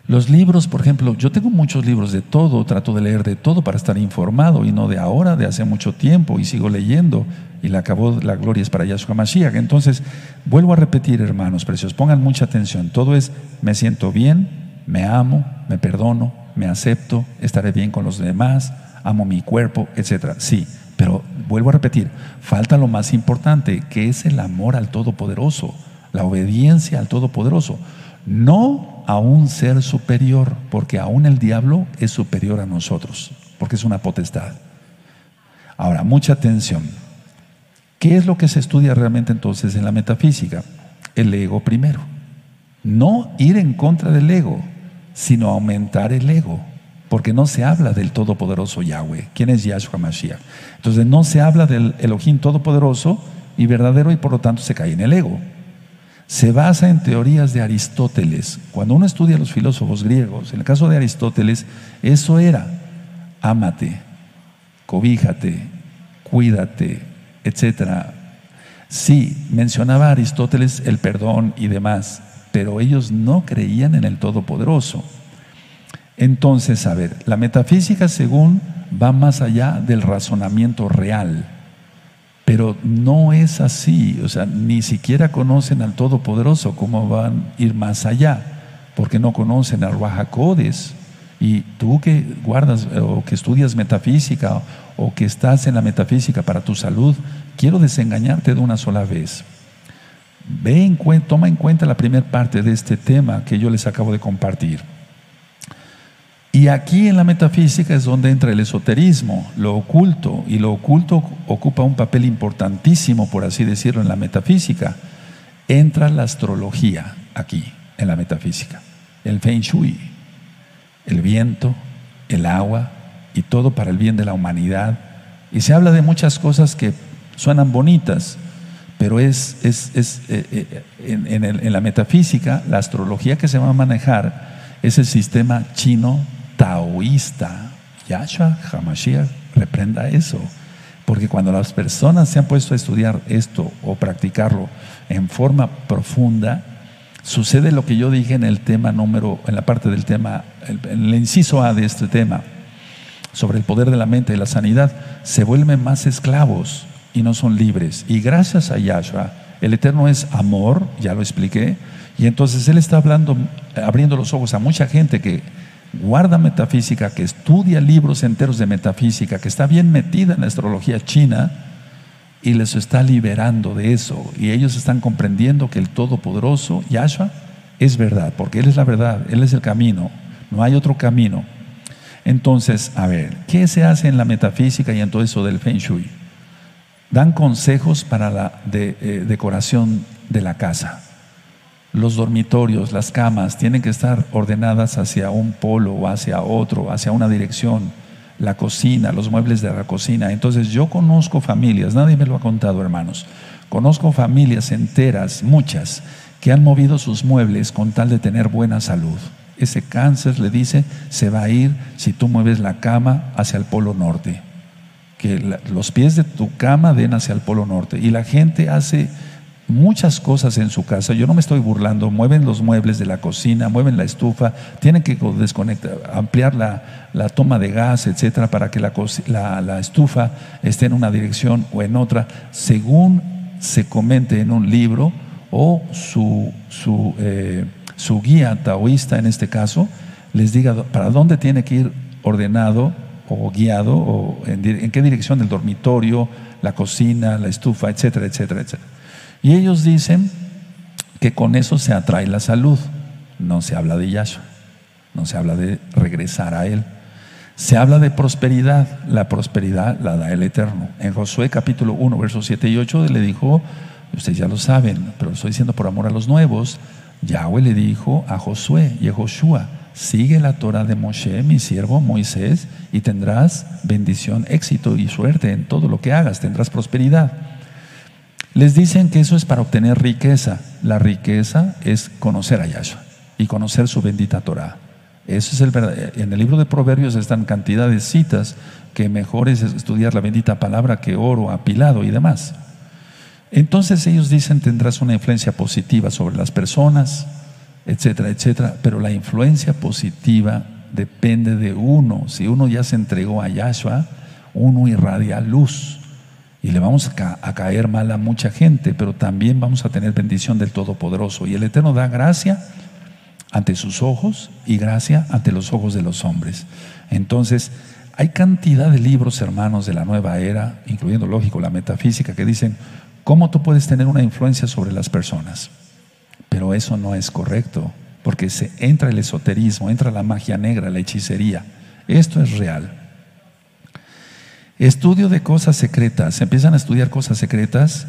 los libros, por ejemplo, yo tengo muchos libros de todo, trato de leer de todo para estar informado y no de ahora, de hace mucho tiempo y sigo leyendo y la acabó la gloria es para Yahshua Mashiach. Entonces, vuelvo a repetir, hermanos precios, pongan mucha atención. Todo es me siento bien, me amo, me perdono, me acepto, estaré bien con los demás, amo mi cuerpo, etcétera. Sí, pero vuelvo a repetir, falta lo más importante, que es el amor al Todopoderoso, la obediencia al Todopoderoso. No a un ser superior, porque aún el diablo es superior a nosotros, porque es una potestad. Ahora, mucha atención. ¿Qué es lo que se estudia realmente entonces en la metafísica? El ego primero. No ir en contra del ego, sino aumentar el ego. Porque no se habla del Todopoderoso Yahweh. ¿Quién es Yahshua Mashiach? Entonces no se habla del Elohim Todopoderoso y verdadero y por lo tanto se cae en el ego se basa en teorías de Aristóteles. Cuando uno estudia a los filósofos griegos, en el caso de Aristóteles, eso era, ámate, cobíjate, cuídate, etc. Sí, mencionaba Aristóteles el perdón y demás, pero ellos no creían en el Todopoderoso. Entonces, a ver, la metafísica según va más allá del razonamiento real. Pero no es así, o sea, ni siquiera conocen al Todopoderoso, ¿cómo van a ir más allá? Porque no conocen al Rajacodes. Y tú que guardas eh, o que estudias metafísica o que estás en la metafísica para tu salud, quiero desengañarte de una sola vez. Ve en toma en cuenta la primera parte de este tema que yo les acabo de compartir. Y aquí en la metafísica es donde entra el esoterismo, lo oculto, y lo oculto ocupa un papel importantísimo, por así decirlo, en la metafísica. Entra la astrología aquí, en la metafísica, el feng shui, el viento, el agua y todo para el bien de la humanidad. Y se habla de muchas cosas que suenan bonitas, pero es, es, eh, eh, en, en la metafísica, la astrología que se va a manejar es el sistema chino taoísta, Yahshua Hamashiach reprenda eso. Porque cuando las personas se han puesto a estudiar esto o practicarlo en forma profunda, sucede lo que yo dije en el tema número, en la parte del tema, en el inciso A de este tema, sobre el poder de la mente y la sanidad, se vuelven más esclavos y no son libres. Y gracias a Yahshua, el Eterno es amor, ya lo expliqué, y entonces Él está hablando, abriendo los ojos a mucha gente que guarda metafísica, que estudia libros enteros de metafísica, que está bien metida en la astrología china y les está liberando de eso. Y ellos están comprendiendo que el Todopoderoso, Yahshua, es verdad, porque Él es la verdad, Él es el camino, no hay otro camino. Entonces, a ver, ¿qué se hace en la metafísica y en todo eso del Feng Shui? Dan consejos para la eh, decoración de la casa los dormitorios, las camas, tienen que estar ordenadas hacia un polo o hacia otro, hacia una dirección. La cocina, los muebles de la cocina. Entonces yo conozco familias, nadie me lo ha contado hermanos, conozco familias enteras, muchas, que han movido sus muebles con tal de tener buena salud. Ese cáncer, le dice, se va a ir si tú mueves la cama hacia el polo norte. Que los pies de tu cama den hacia el polo norte. Y la gente hace muchas cosas en su casa. Yo no me estoy burlando. Mueven los muebles de la cocina, mueven la estufa, tienen que desconectar, ampliar la, toma de gas, etcétera, para que la, la, estufa esté en una dirección o en otra, según se comente en un libro o su, su, eh, su guía taoísta en este caso les diga para dónde tiene que ir ordenado o guiado o en, en, qué dirección el dormitorio, la cocina, la estufa, etcétera, etcétera, etcétera. Y ellos dicen que con eso se atrae la salud. No se habla de Yahshua, no se habla de regresar a Él. Se habla de prosperidad, la prosperidad la da el Eterno. En Josué capítulo 1, versos 7 y 8 le dijo, ustedes ya lo saben, pero lo estoy diciendo por amor a los nuevos, Yahweh le dijo a Josué y a Joshua, sigue la Torah de Moshe, mi siervo Moisés, y tendrás bendición, éxito y suerte en todo lo que hagas, tendrás prosperidad. Les dicen que eso es para obtener riqueza. La riqueza es conocer a Yahshua y conocer su bendita Torah. Eso es el En el libro de Proverbios están cantidad de citas que mejor es estudiar la bendita palabra que oro apilado y demás. Entonces ellos dicen tendrás una influencia positiva sobre las personas, etcétera, etcétera, pero la influencia positiva depende de uno. Si uno ya se entregó a Yahshua, uno irradia luz y le vamos a, caer mal a mucha gente, pero también vamos a tener bendición del Todopoderoso. Y el Eterno da gracia ante sus ojos y gracia ante los ojos de los hombres. Entonces, hay cantidad de libros, hermanos, de la nueva era, incluyendo, lógico, la metafísica, que dicen cómo tú puedes tener una influencia sobre las personas. Pero eso no es correcto, porque se entra el esoterismo, entra la magia negra, la hechicería. Esto es real. Estudio de cosas secretas. Se empiezan a estudiar cosas secretas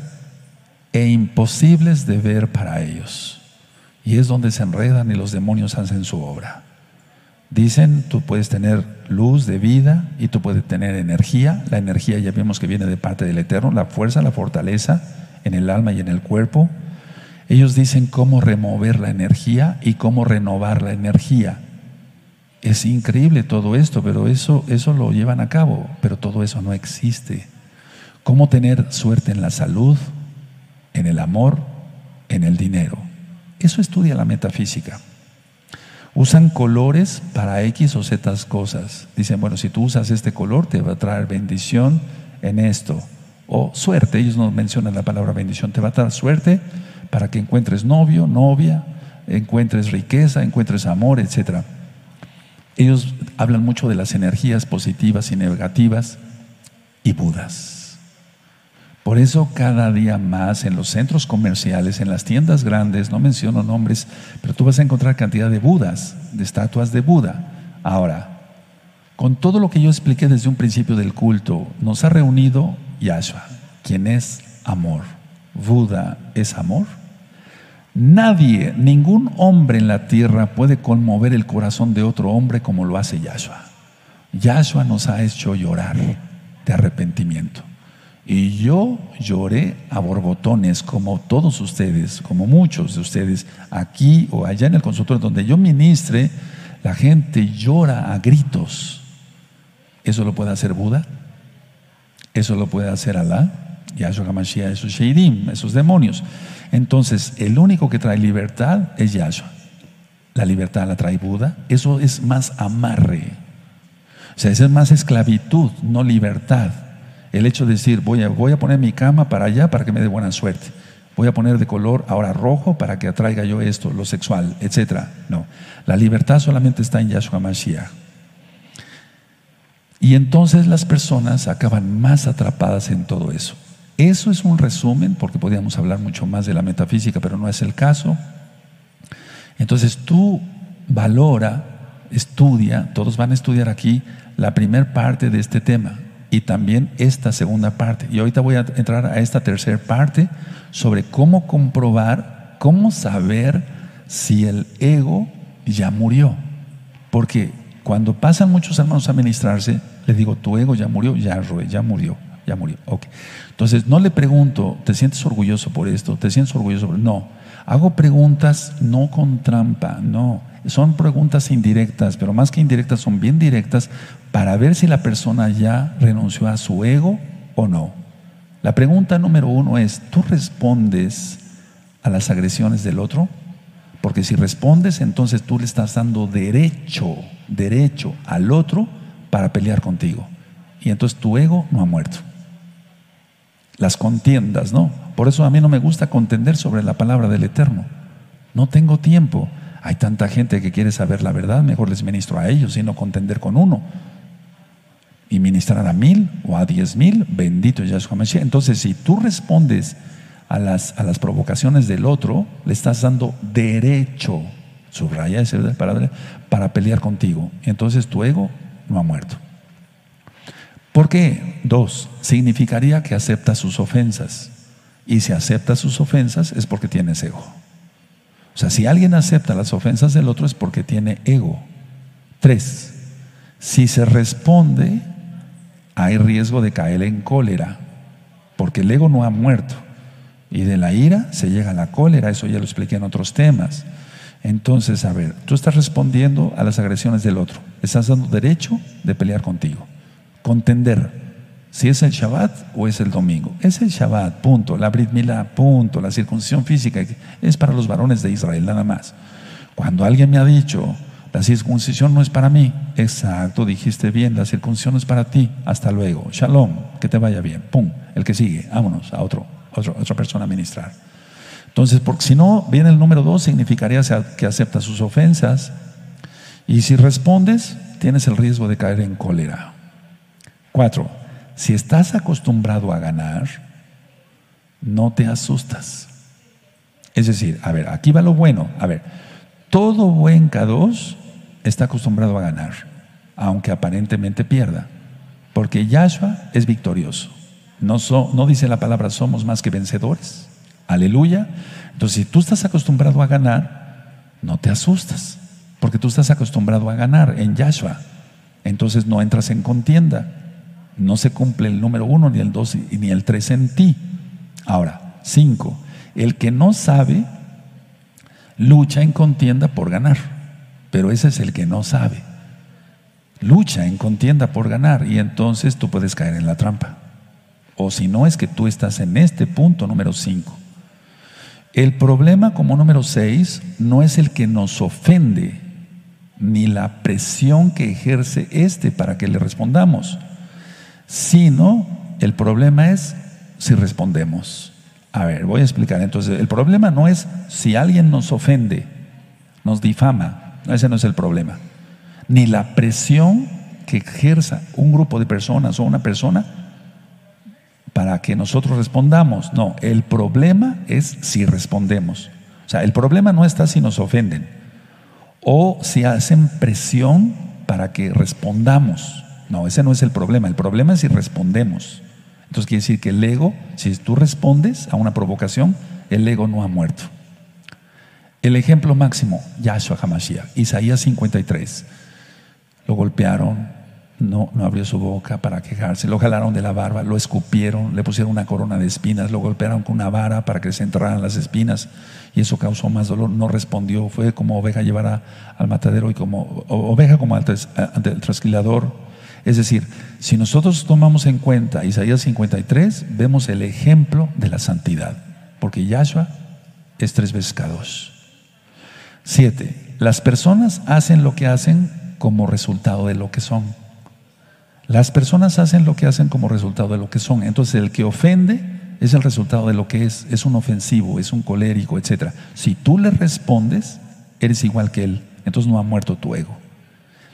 e imposibles de ver para ellos. Y es donde se enredan y los demonios hacen su obra. Dicen, tú puedes tener luz de vida y tú puedes tener energía. La energía ya vemos que viene de parte del Eterno, la fuerza, la fortaleza en el alma y en el cuerpo. Ellos dicen cómo remover la energía y cómo renovar la energía. Es increíble todo esto, pero eso, eso lo llevan a cabo, pero todo eso no existe. Cómo tener suerte en la salud, en el amor, en el dinero. Eso estudia la metafísica. Usan colores para X o Z cosas. Dicen, bueno, si tú usas este color te va a traer bendición en esto. O suerte, ellos no mencionan la palabra bendición, te va a traer suerte para que encuentres novio, novia, encuentres riqueza, encuentres amor, etc. Ellos hablan mucho de las energías positivas y negativas y budas. Por eso cada día más en los centros comerciales, en las tiendas grandes, no menciono nombres, pero tú vas a encontrar cantidad de budas, de estatuas de Buda. Ahora, con todo lo que yo expliqué desde un principio del culto, nos ha reunido Yahshua, quien es amor. Buda es amor. Nadie, ningún hombre en la tierra puede conmover el corazón de otro hombre como lo hace Yahshua. Yahshua nos ha hecho llorar de arrepentimiento. Y yo lloré a borbotones, como todos ustedes, como muchos de ustedes, aquí o allá en el consultorio donde yo ministre, la gente llora a gritos. ¿Eso lo puede hacer Buda? ¿Eso lo puede hacer Alá? Yahshua HaMashiach, esos Sheidim, esos demonios. Entonces, el único que trae libertad es Yahshua. La libertad la trae Buda. Eso es más amarre. O sea, es más esclavitud, no libertad. El hecho de decir, voy a, voy a poner mi cama para allá para que me dé buena suerte. Voy a poner de color ahora rojo para que atraiga yo esto, lo sexual, etc. No, la libertad solamente está en Yahshua Mashiach. Y entonces las personas acaban más atrapadas en todo eso. Eso es un resumen, porque podríamos hablar mucho más de la metafísica, pero no es el caso. Entonces tú valora, estudia, todos van a estudiar aquí la primera parte de este tema y también esta segunda parte. Y ahorita voy a entrar a esta tercera parte sobre cómo comprobar, cómo saber si el ego ya murió. Porque cuando pasan muchos hermanos a ministrarse, le digo, tu ego ya murió, ya, ya murió, ya murió. Okay. Entonces, no le pregunto, ¿te sientes orgulloso por esto? ¿Te sientes orgulloso por No. Hago preguntas no con trampa, no. Son preguntas indirectas, pero más que indirectas, son bien directas para ver si la persona ya renunció a su ego o no. La pregunta número uno es, ¿tú respondes a las agresiones del otro? Porque si respondes, entonces tú le estás dando derecho, derecho al otro para pelear contigo. Y entonces tu ego no ha muerto. Las contiendas, ¿no? Por eso a mí no me gusta contender sobre la palabra del Eterno. No tengo tiempo. Hay tanta gente que quiere saber la verdad, mejor les ministro a ellos y no contender con uno. y ministrar a mil o a diez mil, bendito Yahshua Mashiach. Entonces, si tú respondes a las, a las provocaciones del otro, le estás dando derecho, subraya ese palabra, para pelear contigo. Entonces tu ego no ha muerto. ¿Por qué? Dos, significaría que acepta sus ofensas. Y si acepta sus ofensas es porque tienes ego. O sea, si alguien acepta las ofensas del otro es porque tiene ego. Tres, si se responde, hay riesgo de caer en cólera, porque el ego no ha muerto. Y de la ira se llega a la cólera, eso ya lo expliqué en otros temas. Entonces, a ver, tú estás respondiendo a las agresiones del otro, estás dando derecho de pelear contigo, contender si es el Shabbat o es el domingo. Es el Shabbat, punto. La Brit punto. La circuncisión física es para los varones de Israel, nada más. Cuando alguien me ha dicho, la circuncisión no es para mí, exacto, dijiste bien, la circuncisión es para ti. Hasta luego. Shalom, que te vaya bien. Pum, el que sigue, vámonos a otro, otra persona a ministrar. Entonces, porque si no, viene el número dos, significaría que acepta sus ofensas. Y si respondes, tienes el riesgo de caer en cólera. Cuatro, si estás acostumbrado a ganar, no te asustas. Es decir, a ver, aquí va lo bueno. A ver, todo buen K2 está acostumbrado a ganar, aunque aparentemente pierda, porque Yahshua es victorioso. No, no dice la palabra somos más que vencedores. Aleluya. Entonces, si tú estás acostumbrado a ganar, no te asustas, porque tú estás acostumbrado a ganar en Yahshua. Entonces no entras en contienda no se cumple el número uno, ni el dos, ni el tres en ti. Ahora, cinco, el que no sabe lucha en contienda por ganar, pero ese es el que no sabe. Lucha en contienda por ganar y entonces tú puedes caer en la trampa. O si no es que tú estás en este punto número cinco. El problema como número seis no es el que nos ofende, ni la presión que ejerce este para que le respondamos sino el problema es si respondemos. A ver, voy a explicar. Entonces, el problema no es si alguien nos ofende, nos difama, ese no es el problema. Ni la presión que ejerza un grupo de personas o una persona para que nosotros respondamos. No, el problema es si respondemos. O sea, el problema no está si nos ofenden o si hacen presión para que respondamos. No, ese no es el problema. El problema es si respondemos. Entonces quiere decir que el ego, si tú respondes a una provocación, el ego no ha muerto. El ejemplo máximo, Yahshua HaMashiach, Isaías 53. Lo golpearon, no, abrió su boca para quejarse, lo jalaron de la barba, lo escupieron, le pusieron una corona de espinas, lo golpearon con una vara para que se entraran las espinas y eso causó más dolor. No respondió, fue como oveja llevada al matadero y como oveja como ante el trasquilador es decir, si nosotros tomamos en cuenta Isaías 53, vemos el ejemplo de la santidad, porque Yahshua es tres veces cada dos. Siete, las personas hacen lo que hacen como resultado de lo que son. Las personas hacen lo que hacen como resultado de lo que son. Entonces, el que ofende es el resultado de lo que es. Es un ofensivo, es un colérico, etc. Si tú le respondes, eres igual que él. Entonces no ha muerto tu ego.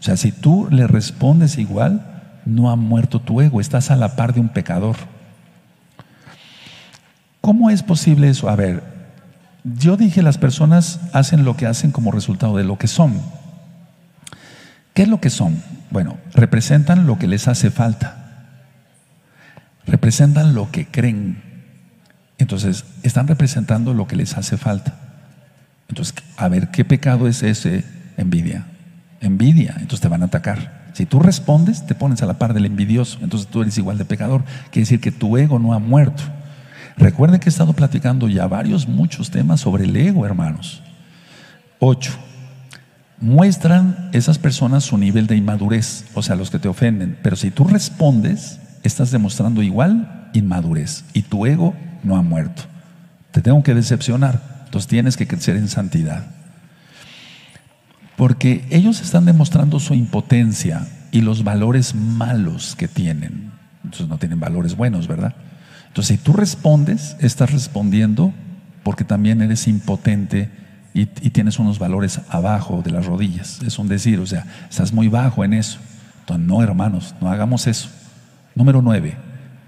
O sea, si tú le respondes igual, no ha muerto tu ego, estás a la par de un pecador. ¿Cómo es posible eso? A ver, yo dije las personas hacen lo que hacen como resultado de lo que son. ¿Qué es lo que son? Bueno, representan lo que les hace falta. Representan lo que creen. Entonces, están representando lo que les hace falta. Entonces, a ver, ¿qué pecado es ese? Envidia envidia, entonces te van a atacar. Si tú respondes, te pones a la par del envidioso, entonces tú eres igual de pecador. Quiere decir que tu ego no ha muerto. Recuerden que he estado platicando ya varios, muchos temas sobre el ego, hermanos. Ocho. Muestran esas personas su nivel de inmadurez, o sea, los que te ofenden. Pero si tú respondes, estás demostrando igual inmadurez y tu ego no ha muerto. Te tengo que decepcionar, entonces tienes que crecer en santidad. Porque ellos están demostrando su impotencia y los valores malos que tienen. Entonces no tienen valores buenos, ¿verdad? Entonces si tú respondes, estás respondiendo porque también eres impotente y, y, tienes unos valores abajo de las rodillas. Es un decir, o sea, estás muy bajo en eso. Entonces, no, hermanos, no hagamos eso. Número nueve,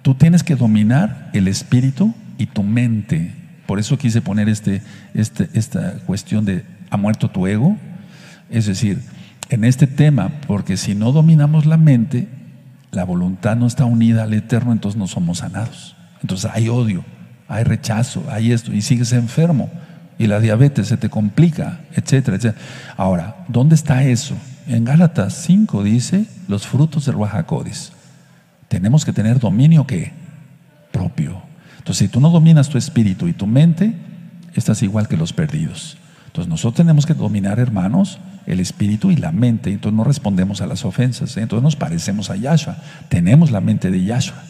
tú tienes que dominar el espíritu y tu mente. Por eso quise poner este, este, esta cuestión de ¿ha muerto tu ego? Es decir, en este tema, porque si no dominamos la mente, la voluntad no está unida al eterno, entonces no somos sanados. Entonces hay odio, hay rechazo, hay esto, y sigues enfermo, y la diabetes se te complica, etcétera, etcétera. Ahora, ¿dónde está eso? En Gálatas 5 dice los frutos del Ruajacodis. Tenemos que tener dominio que propio. Entonces, si tú no dominas tu espíritu y tu mente, estás igual que los perdidos. Entonces, nosotros tenemos que dominar, hermanos, el espíritu y la mente. Entonces, no respondemos a las ofensas. Entonces, nos parecemos a Yahshua. Tenemos la mente de Yahshua.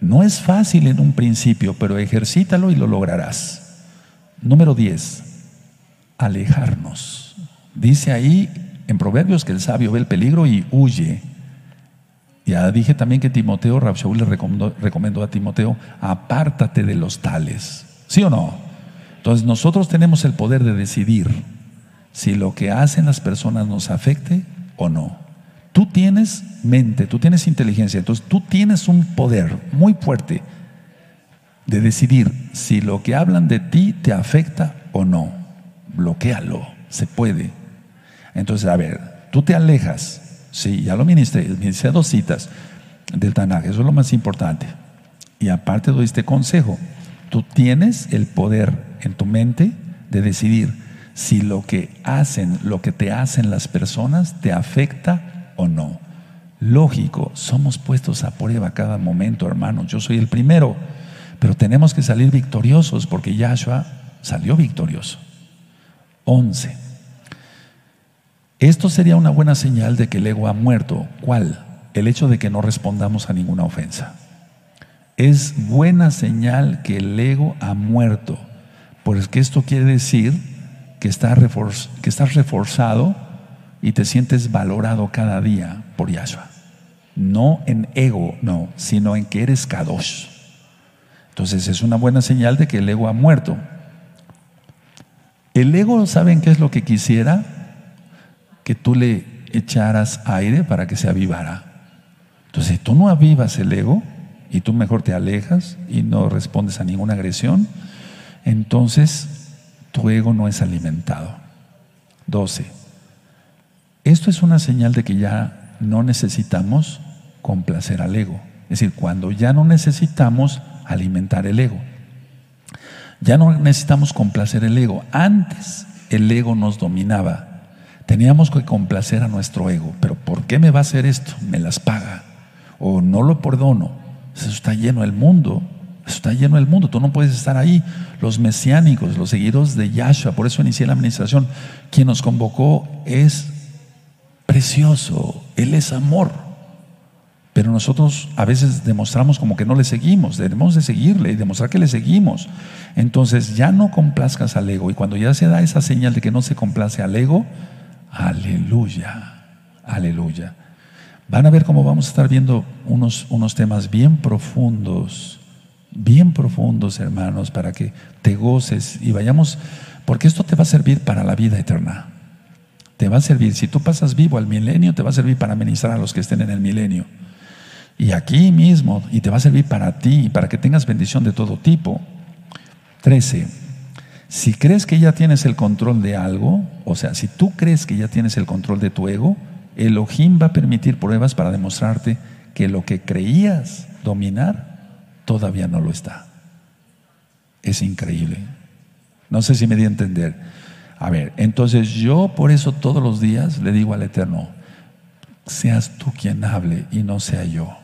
No es fácil en un principio, pero ejercítalo y lo lograrás. Número 10. Alejarnos. Dice ahí en Proverbios que el sabio ve el peligro y huye. Ya dije también que Timoteo, Rabshaul le recomendó, recomendó a Timoteo, apártate de los tales. ¿Sí o no? Entonces nosotros tenemos el poder de decidir si lo que hacen las personas nos afecte o no. Tú tienes mente, tú tienes inteligencia, entonces tú tienes un poder muy fuerte de decidir si lo que hablan de ti te afecta o no. Bloquéalo, se puede. Entonces, a ver, tú te alejas, sí, ya lo ministré, ministré dos citas del Tanaj, eso es lo más importante. Y aparte doy este consejo, tú tienes el poder en tu mente de decidir si lo que hacen, lo que te hacen las personas te afecta o no. Lógico, somos puestos a prueba cada momento, hermanos. Yo soy el primero, pero tenemos que salir victoriosos porque Yahshua salió victorioso. 11. Esto sería una buena señal de que el ego ha muerto. ¿Cuál? El hecho de que no respondamos a ninguna ofensa. Es buena señal que el ego ha muerto, porque esto quiere decir que, está que estás reforzado y te sientes valorado cada día por Yahshua. No en ego, no, sino en que eres Kadosh. Entonces es una buena señal de que el ego ha muerto. El ego, ¿saben qué es lo que quisiera? Que tú le echaras aire para que se avivara. Entonces, si tú no avivas el ego y tú mejor te alejas y no respondes a ninguna agresión, entonces tu ego no es alimentado. 12. Esto es una señal de que ya no necesitamos complacer al ego. Es decir, cuando ya no necesitamos alimentar el ego. Ya no necesitamos complacer el ego. Antes el ego nos dominaba. Teníamos que complacer a nuestro ego. Pero ¿por qué me va a hacer esto? Me las paga. O no lo perdono. Eso está lleno el mundo. Está lleno el mundo. Tú no puedes estar ahí. Los mesiánicos, los seguidores de Yahshua. Por eso inicié la administración. Quien nos convocó es precioso, Él es amor. Pero nosotros a veces demostramos como que no le seguimos, debemos de seguirle y demostrar que le seguimos. Entonces ya no complazcas al ego y cuando ya se da esa señal de que no se complace al ego, aleluya, aleluya. Van a ver cómo vamos a estar viendo unos, unos temas bien profundos, bien profundos hermanos, para que te goces y vayamos, porque esto te va a servir para la vida eterna te va a servir, si tú pasas vivo al milenio, te va a servir para ministrar a los que estén en el milenio. Y aquí mismo, y te va a servir para ti, para que tengas bendición de todo tipo. 13. Si crees que ya tienes el control de algo, o sea, si tú crees que ya tienes el control de tu ego, Elohim va a permitir pruebas para demostrarte que lo que creías dominar todavía no lo está. Es increíble. No sé si me di a entender. A ver, entonces yo por eso todos los días le digo al Eterno, seas tú quien hable y no sea yo.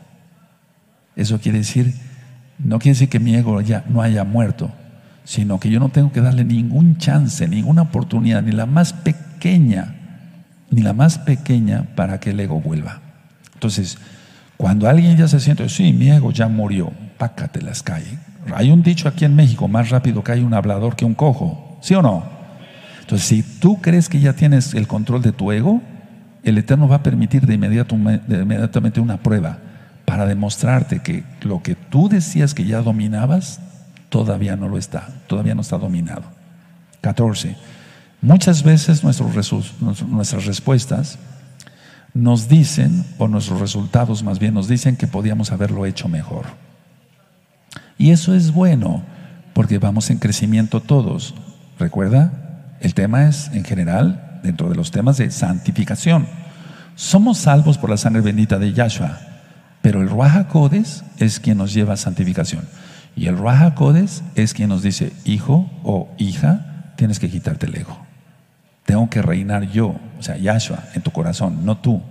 Eso quiere decir, no quiere decir que mi ego ya no haya muerto, sino que yo no tengo que darle ningún chance, ninguna oportunidad, ni la más pequeña, ni la más pequeña para que el ego vuelva. Entonces, cuando alguien ya se siente, sí, mi ego ya murió, pácate las calles. Hay un dicho aquí en México, más rápido hay un hablador que un cojo, ¿sí o no? Entonces, si tú crees que ya tienes el control de tu ego, el Eterno va a permitir de, inmediato, inmediatamente una prueba para demostrarte que lo que tú decías que ya dominabas, todavía no lo está, todavía no está dominado. 14. Muchas veces nuestras respuestas nos dicen, o nuestros resultados más bien nos dicen que podíamos haberlo hecho mejor. Y eso es bueno, porque vamos en crecimiento todos. ¿Recuerda? El tema es, en general, dentro de los temas de santificación. Somos salvos por la sangre bendita de Yahshua, pero el Ruach Codes es quien nos lleva a santificación. Y el Ruach Codes es quien nos dice, hijo o hija, tienes que quitarte el ego. Tengo que reinar yo, o sea, Yahshua, en tu corazón, no tú.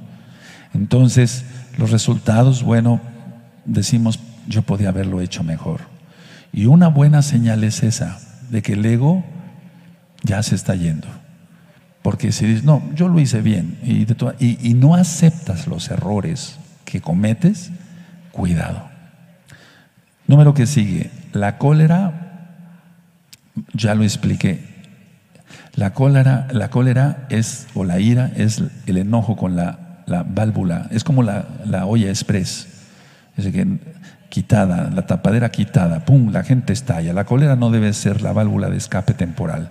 Entonces, los resultados, bueno, decimos, yo podía haberlo hecho mejor. Y una buena señal es esa, de que el ego ya se está yendo. Porque si dices, no, yo lo hice bien, y, no aceptas los errores que cometes, cuidado. Número que sigue, la cólera, ya lo expliqué, la cólera, la cólera es, o la ira, es el enojo con la, válvula, es como la, olla express, es que quitada, la tapadera quitada, pum, la gente estalla. La cólera no debe ser la válvula de escape temporal,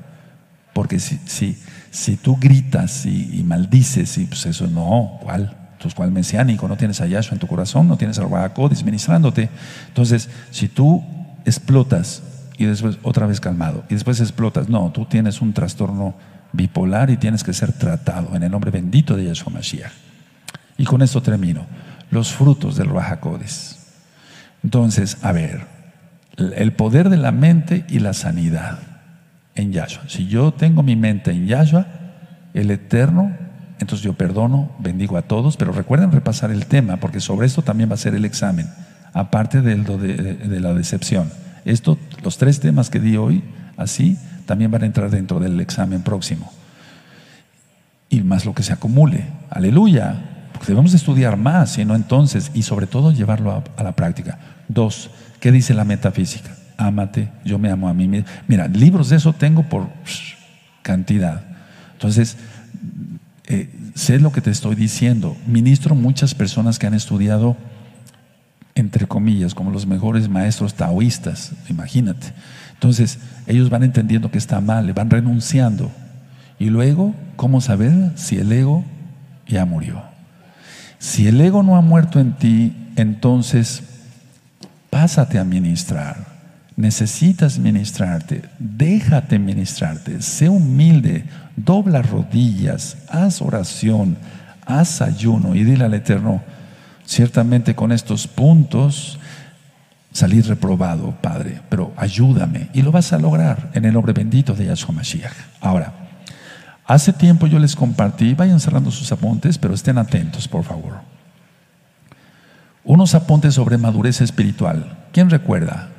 porque si, si, si tú gritas y, maldices, y pues eso no, ¿cuál? Entonces, ¿cuál mesiánico? No tienes a Yahshua en tu corazón, no tienes a Rabacó disministrándote. Entonces, si tú explotas y después otra vez calmado y después explotas. No, tú tienes un trastorno bipolar y tienes que ser tratado en el nombre bendito de Yeshua Mashiach. Y con esto termino. Los frutos del Rahakodes. Entonces, a ver, el poder de la mente y la sanidad en Yahshua. Si yo tengo mi mente en Yahshua, el Eterno, entonces yo perdono, bendigo a todos, pero recuerden repasar el tema, porque sobre esto también va a ser el examen, aparte de, la decepción. Esto, los tres temas que di hoy, así, también van a entrar dentro del examen próximo. Y más lo que se acumule. Aleluya. Debemos estudiar más, sino entonces, y sobre todo llevarlo a, la práctica. Dos, ¿qué dice la metafísica? Ámate, yo me amo a mí mismo. Mira, libros de eso tengo por cantidad. Entonces, eh, sé lo que te estoy diciendo. Ministro muchas personas que han estudiado entre comillas, como los mejores maestros taoístas, imagínate. Entonces, ellos van entendiendo que está mal, le van renunciando. Y luego, ¿cómo saber si el ego ya murió? Si el ego no ha muerto en ti, entonces pásate a ministrar. Necesitas ministrarte, déjate ministrarte, sé humilde, dobla rodillas, haz oración, haz ayuno. Y dile al Eterno, Ciertamente con estos puntos salir reprobado, Padre, pero ayúdame. Y lo vas a lograr en el nombre bendito de Yahshua Mashiach. Ahora, hace tiempo yo les compartí, vayan cerrando sus apuntes, pero estén atentos, por favor. Unos apuntes sobre madurez espiritual. ¿Quién recuerda?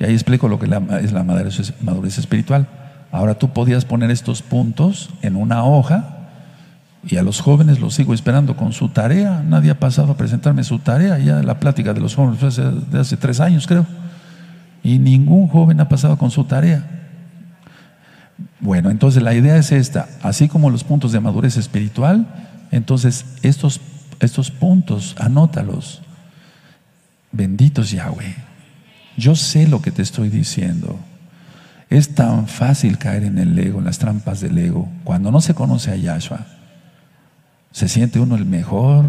Y ahí explico lo que es la madurez espiritual. Ahora tú podías poner estos puntos en una hoja y a los jóvenes los sigo esperando con su tarea. Nadie ha pasado a presentarme su tarea. Ya la plática de los jóvenes fue de hace tres años, creo. Y ningún joven ha pasado con su tarea. Bueno, entonces la idea es esta. Así como los puntos de madurez espiritual, entonces estos, estos puntos, anótalos. Benditos Yahweh. Yo sé lo que te estoy diciendo. Es tan fácil caer en el ego, en las trampas del ego, cuando no se conoce a Yahshua. Se siente uno el mejor,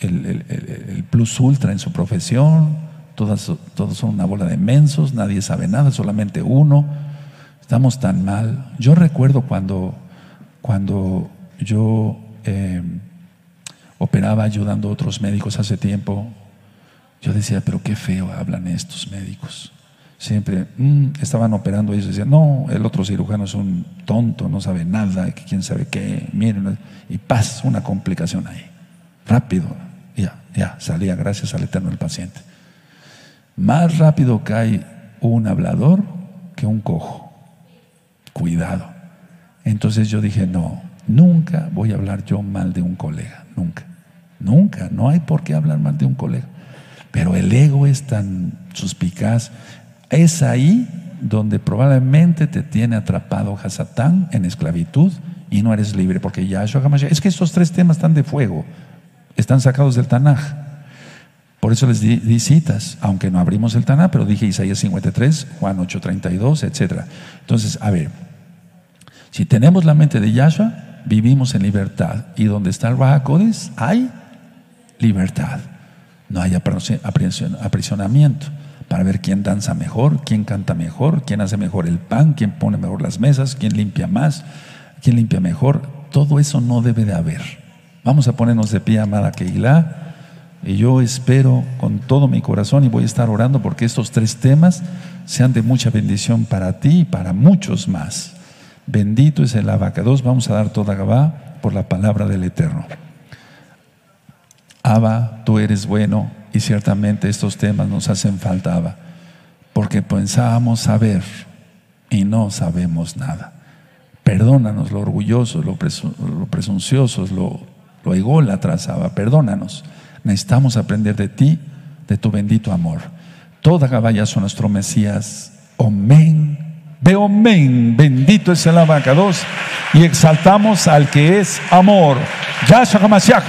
el, plus ultra en su profesión, todos, todos son una bola de mensos, nadie sabe nada, solamente uno. Estamos tan mal. Yo recuerdo cuando, cuando yo eh, operaba ayudando a otros médicos hace tiempo, yo decía, pero qué feo hablan estos médicos. Siempre mm, estaban operando y ellos decían, no, el otro cirujano es un tonto, no sabe nada, quién sabe qué, miren, y paz, una complicación ahí. Rápido, ya, ya, salía gracias al Eterno el paciente. Más rápido cae un hablador que un cojo. Cuidado. Entonces yo dije, no, nunca voy a hablar yo mal de un colega, nunca. Nunca, no hay por qué hablar mal de un colega. Pero el ego es tan suspicaz. Es ahí donde probablemente te tiene atrapado Hasatán en esclavitud y no eres libre, porque Yahshua Hamashiach, es que estos tres temas están de fuego, están sacados del Tanaj. Por eso les di, citas, aunque no abrimos el Tanaj, pero dije Isaías 53, Juan 8, 32, etc. Entonces, a ver, Si tenemos la mente de Yahshua, vivimos en libertad. Y donde está el Rahakodes, hay libertad. No hay aprisionamiento para ver quién danza mejor, quién canta mejor, quién hace mejor el pan, quién pone mejor las mesas, quién limpia más, quién limpia mejor. Todo eso no debe de haber. Vamos a ponernos de pie, amada Keilah. Y yo espero con todo mi corazón y voy a estar orando porque estos tres temas sean de mucha bendición para ti y para muchos más. Bendito es el abacados. Vamos a dar toda Gabá por la palabra del Eterno. Abba, tú eres bueno y ciertamente estos temas nos hacen falta, Abba, porque pensábamos saber y no sabemos nada. Perdónanos lo orgullosos, lo, presunciosos, lo, lo ególatras, Abba, perdónanos. Necesitamos aprender de ti, de tu bendito amor. Toda son nuestro Mesías. Amén. Ve amén. Bendito es el abacados. Y exaltamos al que es amor. Yahshua.